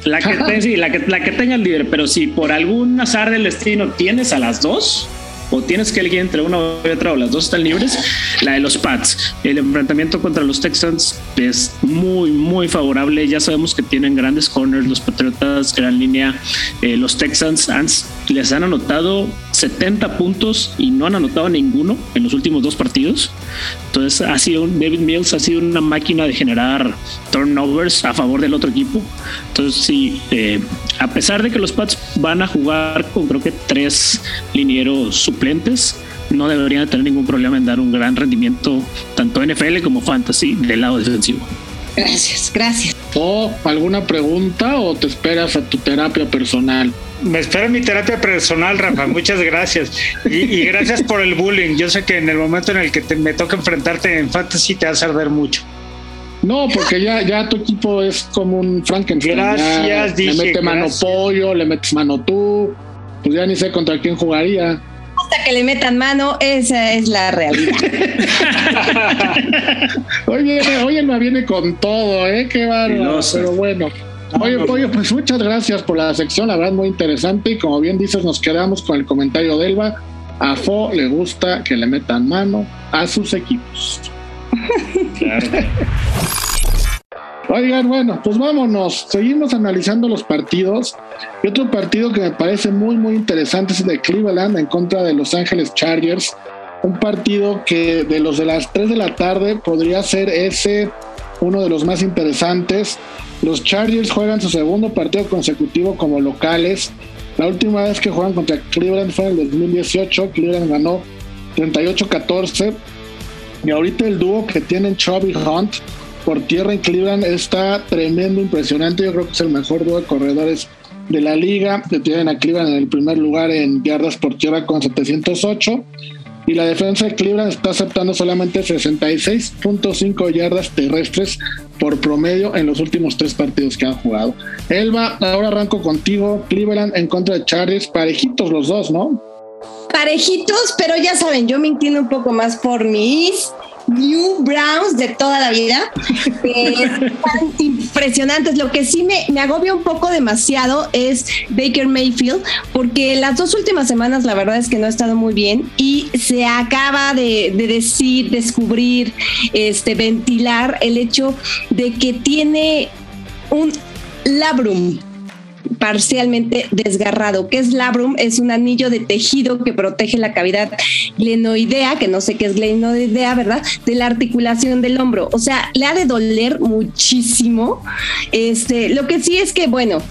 la que, sí, la, que, la que tengas libre, pero si por algún azar del destino tienes a las dos, o tienes que elegir entre una y otra, o las dos están libres, la de los Pats. El enfrentamiento contra los Texans es muy, muy favorable. Ya sabemos que tienen grandes corners, los Patriotas, gran línea. Eh, los Texans han- les han anotado 70 puntos y no han anotado ninguno en los últimos dos partidos. Entonces ha sido un, David Mills ha sido una máquina de generar turnovers a favor del otro equipo. Entonces sí, eh, a pesar de que los Pats van a jugar con creo que tres linieros suplentes, no deberían tener ningún problema en dar un gran rendimiento tanto NFL como fantasy del lado defensivo. Gracias, gracias. ¿O alguna pregunta o te esperas a tu terapia personal? Me espera mi terapia personal, Rafa. Muchas gracias. Y, y gracias por el bullying. Yo sé que en el momento en el que te- me toca enfrentarte en fantasy te vas a arder mucho. No, porque ya, ya tu equipo es como un Frankenstein. Gracias, Ya dije, Le mete mano pollo, le metes mano tú. Pues ya ni sé contra quién jugaría. Hasta que le metan mano, esa es la realidad. Hoy viene, hoy viene con todo, ¿eh? Qué bárbaro. Pero bueno. Oye, Pollo, pues muchas gracias por la sección, la verdad muy interesante. Y como bien dices, nos quedamos con el comentario de Elba. A Fo le gusta que le metan mano a sus equipos. Oigan, bueno, pues vámonos. Seguimos analizando los partidos. Y otro partido que me parece muy, muy interesante es el de Cleveland en contra de Los Ángeles Chargers. Un partido que de los de las 3 de la tarde podría ser ese uno de los más interesantes. Los Chargers juegan su segundo partido consecutivo como locales. La última vez que juegan contra Cleveland fue en el 2018. Cleveland ganó 38-14. Y ahorita el dúo que tienen Chubby Hunt por tierra en Cleveland está tremendo, impresionante. Yo creo que es el mejor dúo de corredores de la liga, que tienen a Cleveland en el primer lugar en yardas por tierra con 708 y la defensa de Cleveland está aceptando solamente 66.5 yardas terrestres por promedio en los últimos tres partidos que han jugado. Elba, ahora arranco contigo. Cleveland en contra de Chargers, parejitos los dos, ¿no? Parejitos, pero ya saben, yo me entiendo un poco más por mis New Browns de toda la vida. Eh, impresionantes. Lo que sí me, me agobia un poco demasiado es Baker Mayfield, porque las dos últimas semanas la verdad es que no ha estado muy bien y se acaba de, de decir, descubrir, este, ventilar el hecho de que tiene un labrum parcialmente desgarrado. ¿Qué es labrum? Es un anillo de tejido que protege la cavidad glenoidea, que no sé qué es glenoidea, ¿verdad? De la articulación del hombro. O sea, le ha de doler muchísimo. Este, lo que sí es que, bueno,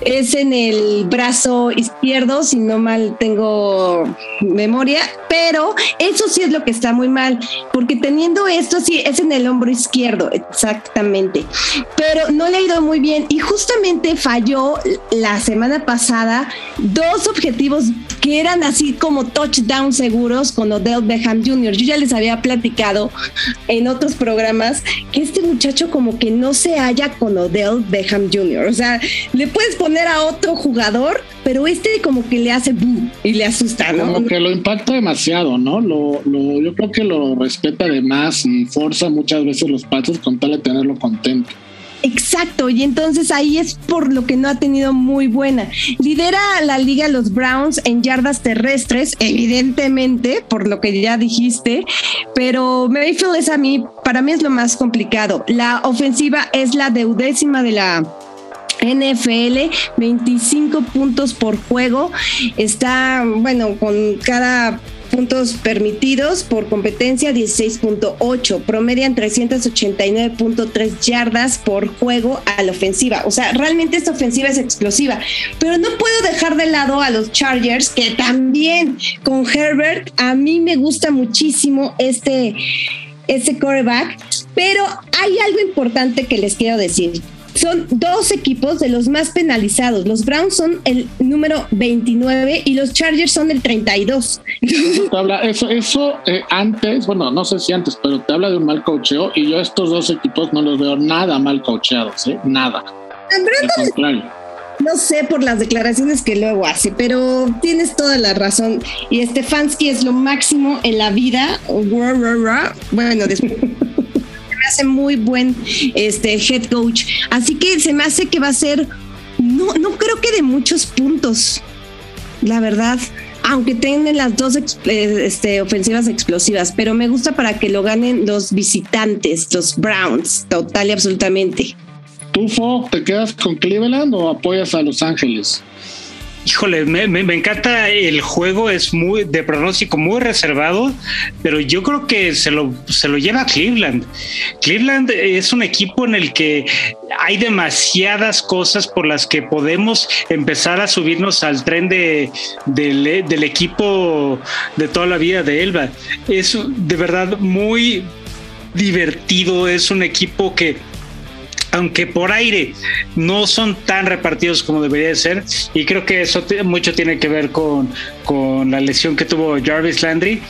es en el brazo izquierdo, si no mal tengo memoria, pero eso sí es lo que está muy mal, porque teniendo esto sí es en el hombro izquierdo, exactamente, pero no le ha ido muy bien y justamente falló la semana pasada dos objetivos que eran así como touchdown seguros con Odell Beckham Jr. Yo ya les había platicado en otros programas que este muchacho como que no se halla con Odell Beckham Jr. O sea, le puedes poner a otro jugador, pero este como que le hace boom y le asusta, ¿no? Como que lo impacta demasiado, ¿no? Lo, lo, yo creo que lo respeta de más y forza muchas veces los pasos con tal de tenerlo contento. Exacto, y entonces ahí es por lo que no ha tenido muy buena. Lidera la liga los Browns en yardas terrestres, evidentemente, por lo que ya dijiste, pero Mayfield es a mí, para mí es lo más complicado. La ofensiva es la deudécima de la NFL, 25 puntos por juego. Está, bueno, con cada puntos permitidos por competencia 16.8, promedian 389.3 yardas por juego a la ofensiva. O sea, realmente esta ofensiva es explosiva, pero no puedo dejar de lado a los Chargers que también con Herbert a mí me gusta muchísimo este este quarterback, pero hay algo importante que les quiero decir son dos equipos de los más penalizados. Los Browns son el número 29 y los Chargers son el 32. Eso, eso eh, antes, bueno, no sé si antes, pero te habla de un mal cocheo y yo estos dos equipos no los veo nada mal coacheados, ¿eh? Nada. No sé por las declaraciones que luego hace, pero tienes toda la razón. Y Stefanski es lo máximo en la vida. Bueno, después hace muy buen este, head coach. Así que se me hace que va a ser, no, no creo que de muchos puntos, la verdad. Aunque tengan las dos eh, este, ofensivas explosivas, pero me gusta para que lo ganen los visitantes, los Browns, total y absolutamente. ¿Tú, Fo, te quedas con Cleveland o apoyas a Los Ángeles? Híjole, me, encanta el juego, es muy de pronóstico muy reservado, pero yo creo que se lo, se lo lleva Cleveland. Cleveland es un equipo en el que hay demasiadas cosas por las que podemos empezar a subirnos al tren de, del equipo de toda la vida de Elba. Es de verdad muy divertido, es un equipo que aunque por aire no son tan repartidos como debería ser, y creo que eso mucho tiene que ver con, con la lesión que tuvo Jarvis Landry,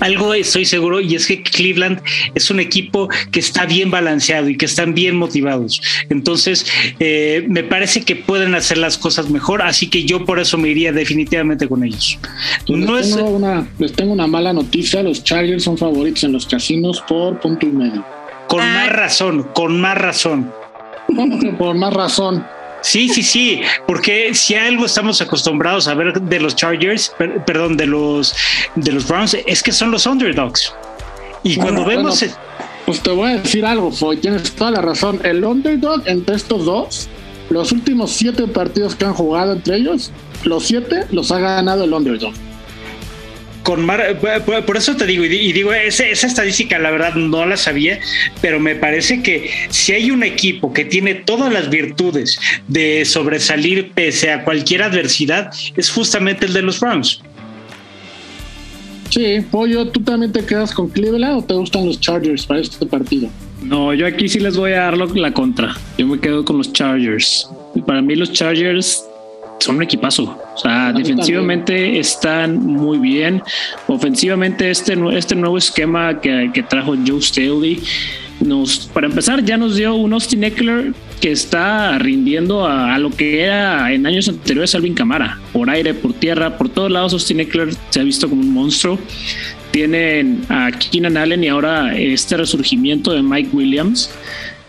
algo estoy seguro y es que Cleveland es un equipo que está bien balanceado y que están bien motivados. Entonces, eh, me parece que pueden hacer las cosas mejor, así que yo por eso me iría definitivamente con ellos. Pues no les, tengo una, les tengo una mala noticia, los Chargers son favoritos en los casinos por punto y medio. Con ah. más razón, con más razón. Por más razón. Sí, sí, sí, porque si algo estamos acostumbrados a ver de los Chargers, perdón, de los de los Browns, es que son los underdogs. Y cuando vemos pues te voy a decir algo, Foy, tienes toda la razón. El underdog entre estos dos, los últimos siete partidos que han jugado entre ellos, los siete los ha ganado el underdog con por eso te digo, y digo, esa, estadística la verdad no la sabía, pero me parece que si hay un equipo que tiene todas las virtudes de sobresalir pese a cualquier adversidad, es justamente el de los Browns. Sí, Pollo, ¿tú también te quedas con Cleveland o te gustan los Chargers para este partido? No, yo aquí sí les voy a dar la contra. Yo me quedo con los Chargers. para mí los Chargers son un equipazo. O sea, defensivamente están muy bien. Ofensivamente, este, este nuevo esquema que, que trajo Joe Staley nos, para empezar, ya nos dio un Austin Eckler que está rindiendo a, lo que era en años anteriores Alvin Camara, por aire, por tierra, por todos lados. Austin Eckler se ha visto como un monstruo. Tienen a Keenan Allen y ahora este resurgimiento de Mike Williams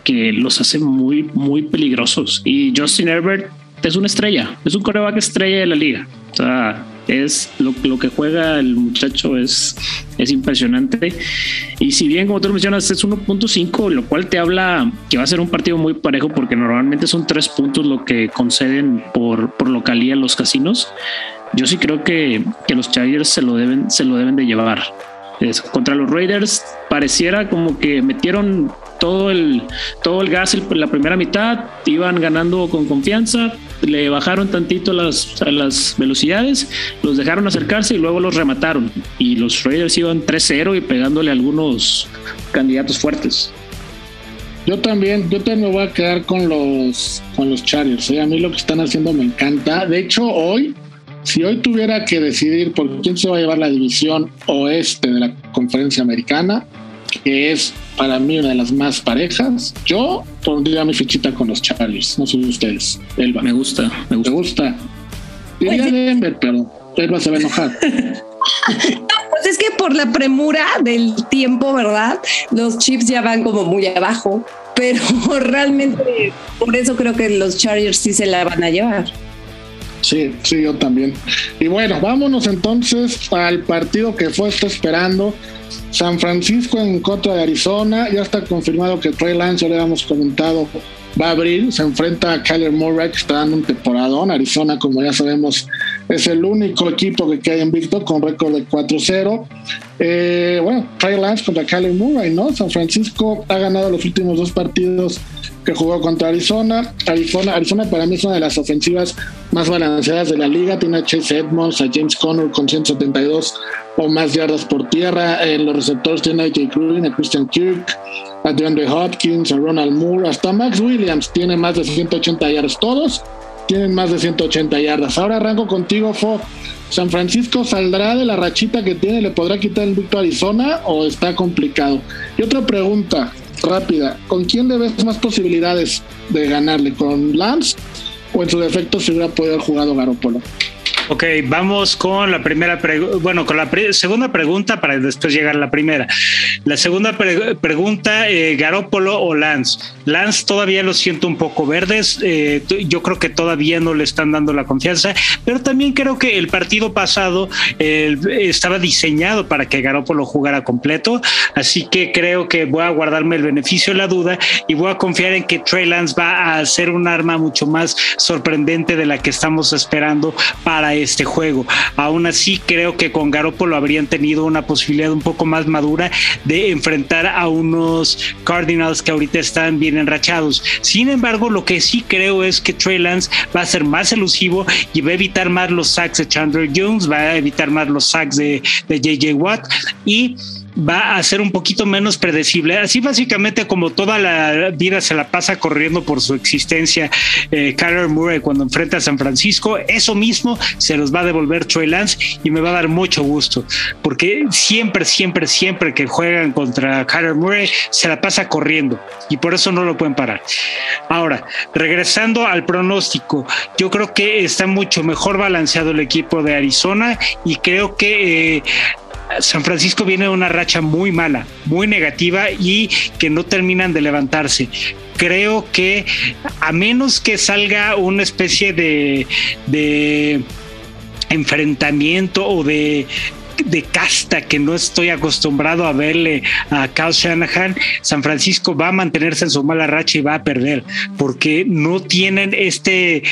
que los hace muy, muy peligrosos. Y Justin Herbert es una estrella, es un coreback estrella de la liga. O sea, es lo, lo, que juega el muchacho es, es impresionante. Y si bien, como tú mencionas, es 1.5, lo cual te habla que va a ser un partido muy parejo porque normalmente son tres puntos lo que conceden por, por localía los casinos. Yo sí creo que, que los Chargers se lo deben, se lo deben de llevar. Es, contra los Raiders pareciera como que metieron todo el, todo el gas en la primera mitad, iban ganando con confianza, le bajaron tantito las, las velocidades, los dejaron acercarse y luego los remataron. Y los Raiders iban 3-0 y pegándole algunos candidatos fuertes. Yo también, yo también me voy a quedar con los, con los Chargers. ¿eh? A mí lo que están haciendo me encanta. De hecho, hoy, si hoy tuviera que decidir por quién se va a llevar la división oeste de la conferencia americana, que es para mí una de las más parejas. Yo pondría mi fichita con los Chargers, no sé ustedes. Elba. Me gusta, me gusta. Me gusta. Diría pues Denver, pero Elba se va a enojar. pues es que por la premura del tiempo, ¿verdad? Los chips ya van como muy abajo, pero realmente por eso creo que los Chargers sí se la van a llevar. Sí, sí, yo también. Y bueno, vámonos entonces al partido que fue está esperando San Francisco en contra de Arizona. Ya está confirmado que Trey Lance, ya le habíamos comentado, va a abrir. Se enfrenta a Kyler Murray, que está dando un temporadón. Arizona, como ya sabemos, es el único equipo que queda invicto con récord de 4-0. Eh, bueno, Trey Lance contra Kyler Murray, ¿no? San Francisco ha ganado los últimos dos partidos jugó contra Arizona. Arizona, Arizona para mí es una de las ofensivas más balanceadas de la liga. Tiene a Chase Edmonds, a James Conner con 172 o más yardas por tierra. En los receptores tiene a Jake Green, a Christian Kirk, a DeAndre Hopkins, a Ronald Moore, hasta Max Williams tiene más de 180 yardas. Todos tienen más de 180 yardas. Ahora arranco contigo, Fo. ¿San Francisco saldrá de la rachita que tiene? ¿Le podrá quitar el victo a Arizona o está complicado? Y otra pregunta rápida. ¿Con quién le ves más posibilidades de ganarle? ¿Con Lance o en su defecto si hubiera podido haber jugado Garoppolo? Ok, vamos con la primera bueno, con la segunda pregunta para después llegar a la primera. La segunda pregunta, eh, Garópolo o Lance. Lance todavía lo siento un poco verdes, eh, yo creo que todavía no le están dando la confianza, pero también creo que el partido pasado estaba diseñado para que Garópolo jugara completo, así que creo que voy a guardarme el beneficio de la duda y voy a confiar en que Trey Lance va a ser un arma mucho más sorprendente de la que estamos esperando para este juego. Aún así, creo que con Garoppolo habrían tenido una posibilidad un poco más madura de enfrentar a unos Cardinals que ahorita están bien enrachados. Sin embargo, lo que sí creo es que Trey Lance va a ser más elusivo y va a evitar más los sacks de Chandler Jones, va a evitar más los sacks de, de JJ Watt y va a ser un poquito menos predecible. Así básicamente como toda la vida se la pasa corriendo por su existencia eh, Kyler Murray cuando enfrenta a San Francisco, eso mismo se los va a devolver Troy Lance y me va a dar mucho gusto porque siempre, siempre, siempre que juegan contra Kyler Murray se la pasa corriendo y por eso no lo pueden parar. Ahora, regresando al pronóstico, yo creo que está mucho mejor balanceado el equipo de Arizona y creo que eh, San Francisco viene de una racha muy mala, muy negativa y que no terminan de levantarse. Creo que a menos que salga una especie de, de enfrentamiento o de de casta que no estoy acostumbrado a verle a Kyle Shanahan, San Francisco va a mantenerse en su mala racha y va a perder, porque no tienen este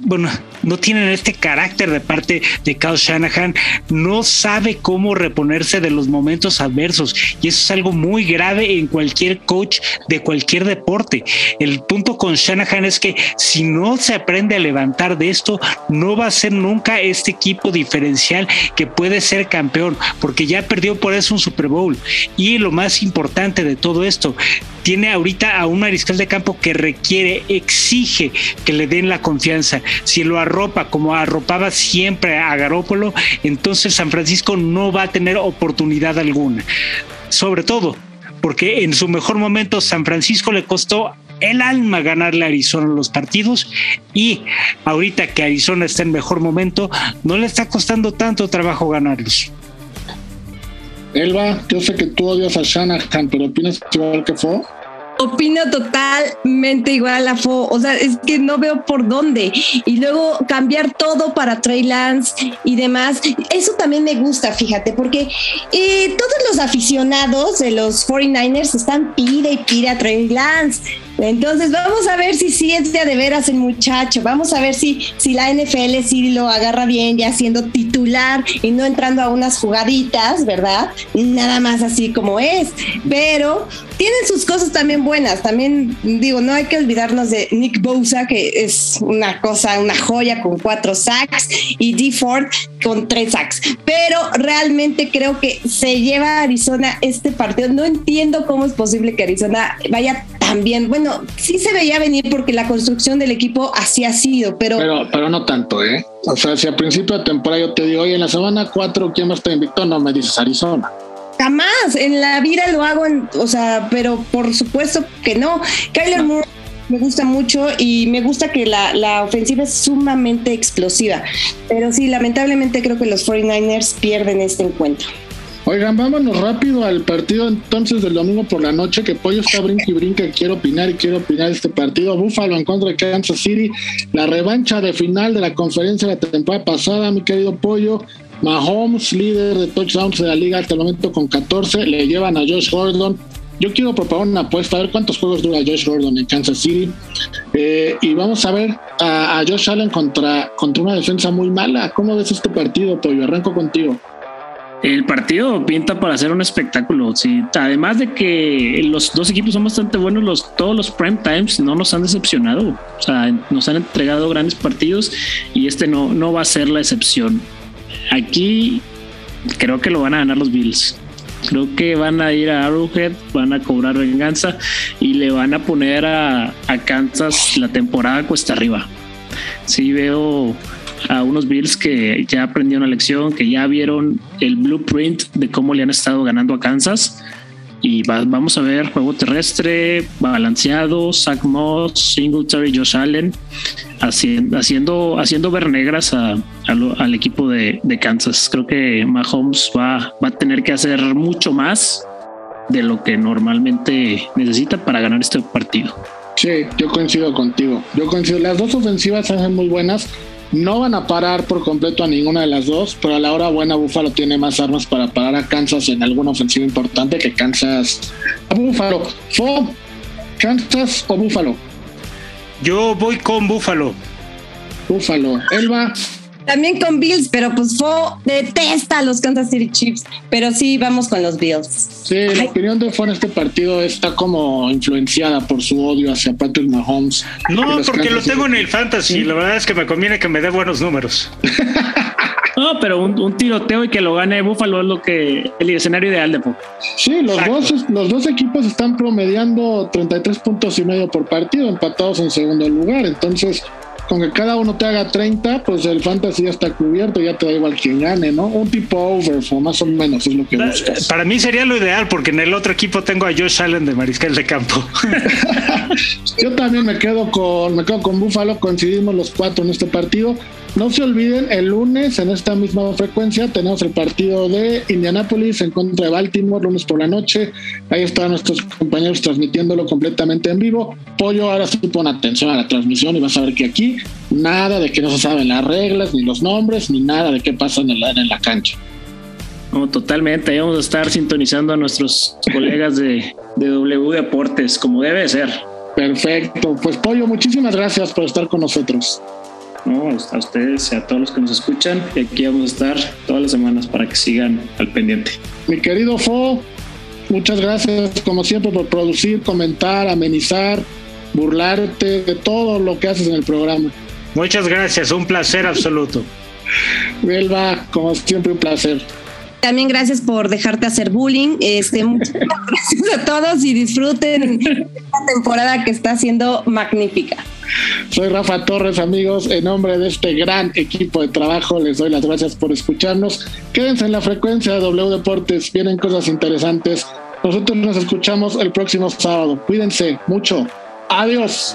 bueno, no tienen este carácter de parte de Kyle Shanahan, no sabe cómo reponerse de los momentos adversos y eso es algo muy grave en cualquier coach de cualquier deporte. El punto con Shanahan es que si no se aprende a levantar de esto, no va a ser nunca este equipo diferencial que puede ser campeón, porque ya perdió por eso un Super Bowl. Y lo más importante de todo esto, tiene ahorita a un mariscal de campo que requiere, exige que le den la confianza. Si lo arropa como arropaba siempre a Garópolo, entonces San Francisco no va a tener oportunidad alguna. Sobre todo porque en su mejor momento San Francisco le costó el alma ganarle a Arizona los partidos y ahorita que Arizona está en mejor momento, no le está costando tanto trabajo ganarlos. Elba, yo sé que tú odias a Shanahan, pero opinas que fue. Opino totalmente igual a Fo, o sea, es que no veo por dónde. Y luego cambiar todo para Trey Lance y demás, eso también me gusta, fíjate, porque eh, todos los aficionados de los 49ers están pide y pide a Trey Lance. Entonces vamos a ver si es de, de veras el muchacho, vamos a ver si, si la NFL sí lo agarra bien ya siendo titular y no entrando a unas jugaditas, ¿verdad? Nada más así como es, pero tienen sus cosas también buenas, también digo, no hay que olvidarnos de Nick Bosa, que es una cosa, una joya con cuatro sacks y D Ford con tres sacks, pero realmente creo que se lleva a Arizona este partido, no entiendo cómo es posible que Arizona vaya tan bien, bueno, sí se veía venir porque la construcción del equipo así ha sido, pero... Pero, pero no tanto, ¿eh? O sea, si a principio de temporada yo te digo, oye, en la semana 4, ¿quién más está invicto? No me dices Arizona. Jamás, en la vida lo hago, en, o sea, pero por supuesto que no. Kyler Moore me gusta mucho y me gusta que la, la, ofensiva es sumamente explosiva. Pero sí, lamentablemente creo que los 49ers pierden este encuentro. Oigan, vámonos rápido al partido entonces del domingo por la noche, que Pollo está brinca y brinca, quiero opinar y quiero opinar este partido. Búfalo en contra de Kansas City, la revancha de final de la conferencia de la temporada pasada, mi querido Pollo. Mahomes, líder de touchdowns de la liga hasta el momento con 14, le llevan a Josh Gordon. Yo quiero proponer una apuesta, a ver cuántos juegos dura Josh Gordon en Kansas City. Eh, y vamos a ver a, Josh Allen contra, contra una defensa muy mala. ¿Cómo ves este partido, Pollo? Arranco contigo. El partido pinta para ser un espectáculo. Sí. Además de que los dos equipos son bastante buenos, todos los prime times no nos han decepcionado. O sea, nos han entregado grandes partidos y este no, no va a ser la excepción. Aquí creo que lo van a ganar los Bills. Creo que van a ir a Arrowhead, van a cobrar venganza y le van a poner a, a Kansas la temporada cuesta arriba. Sí veo a unos Bills que ya aprendieron la lección, que ya vieron el blueprint de cómo le han estado ganando a Kansas. Y va, vamos a ver juego terrestre, balanceado, Zach Moss, Singletary, Josh Allen, haciendo, haciendo, haciendo ver negras a, lo, al equipo de, Kansas. Creo que Mahomes va, va a tener que hacer mucho más de lo que normalmente necesita para ganar este partido. Sí, yo coincido contigo. Yo coincido. Las dos ofensivas son muy buenas. No van a parar por completo a ninguna de las dos, pero a la hora buena Búfalo tiene más armas para parar a Kansas en alguna ofensiva importante que Kansas a Búfalo. ¿Fo Kansas o Búfalo? Yo voy con Búfalo. Búfalo. Elba. También con Bills, pero pues Fo detesta a los Kansas City Chiefs, pero sí vamos con los Bills. Sí, la opinión de Fo en este partido está como influenciada por su odio hacia Patrick Mahomes. No, porque lo tengo en el fantasy, ¿Sí? la verdad es que me conviene que me dé buenos números. No, pero un, un, tiroteo y que lo gane Buffalo es lo que el escenario ideal de Fo. Sí, los dos, los dos equipos están promediando 33 puntos y medio por partido, empatados en segundo lugar. Entonces, con que cada uno te haga 30, pues el fantasy ya está cubierto, ya te da igual quien gane, ¿no? Un tipo over, o más o menos es lo que buscas. Para mí sería lo ideal, porque en el otro equipo tengo a Josh Allen de Mariscal de Campo. Yo también me quedo con, me quedo con Buffalo, coincidimos los cuatro en este partido. No se olviden, el lunes en esta misma frecuencia tenemos el partido de Indianapolis en contra de Baltimore, lunes por la noche. Ahí están nuestros compañeros transmitiéndolo completamente en vivo. Pollo, ahora sí pon atención a la transmisión y vas a ver que aquí nada de que no se saben las reglas, ni los nombres, ni nada de qué pasa en la, en la cancha. No, totalmente. Ahí vamos a estar sintonizando a nuestros colegas de, de W Deportes, como debe ser. Perfecto. Pues Pollo, muchísimas gracias por estar con nosotros. ¿No? A ustedes y a todos los que nos escuchan. Y aquí vamos a estar todas las semanas para que sigan al pendiente. Mi querido Fo, muchas gracias como siempre por producir, comentar, amenizar, burlarte de todo lo que haces en el programa. Muchas gracias, un placer absoluto. Belva, como siempre, un placer. También gracias por dejarte hacer bullying. Este, muchas gracias a todos y disfruten esta temporada que está siendo magnífica. Soy Rafa Torres, amigos. En nombre de este gran equipo de trabajo, les doy las gracias por escucharnos. Quédense en la frecuencia de W Deportes, vienen cosas interesantes. Nosotros nos escuchamos el próximo sábado. Cuídense mucho. Adiós.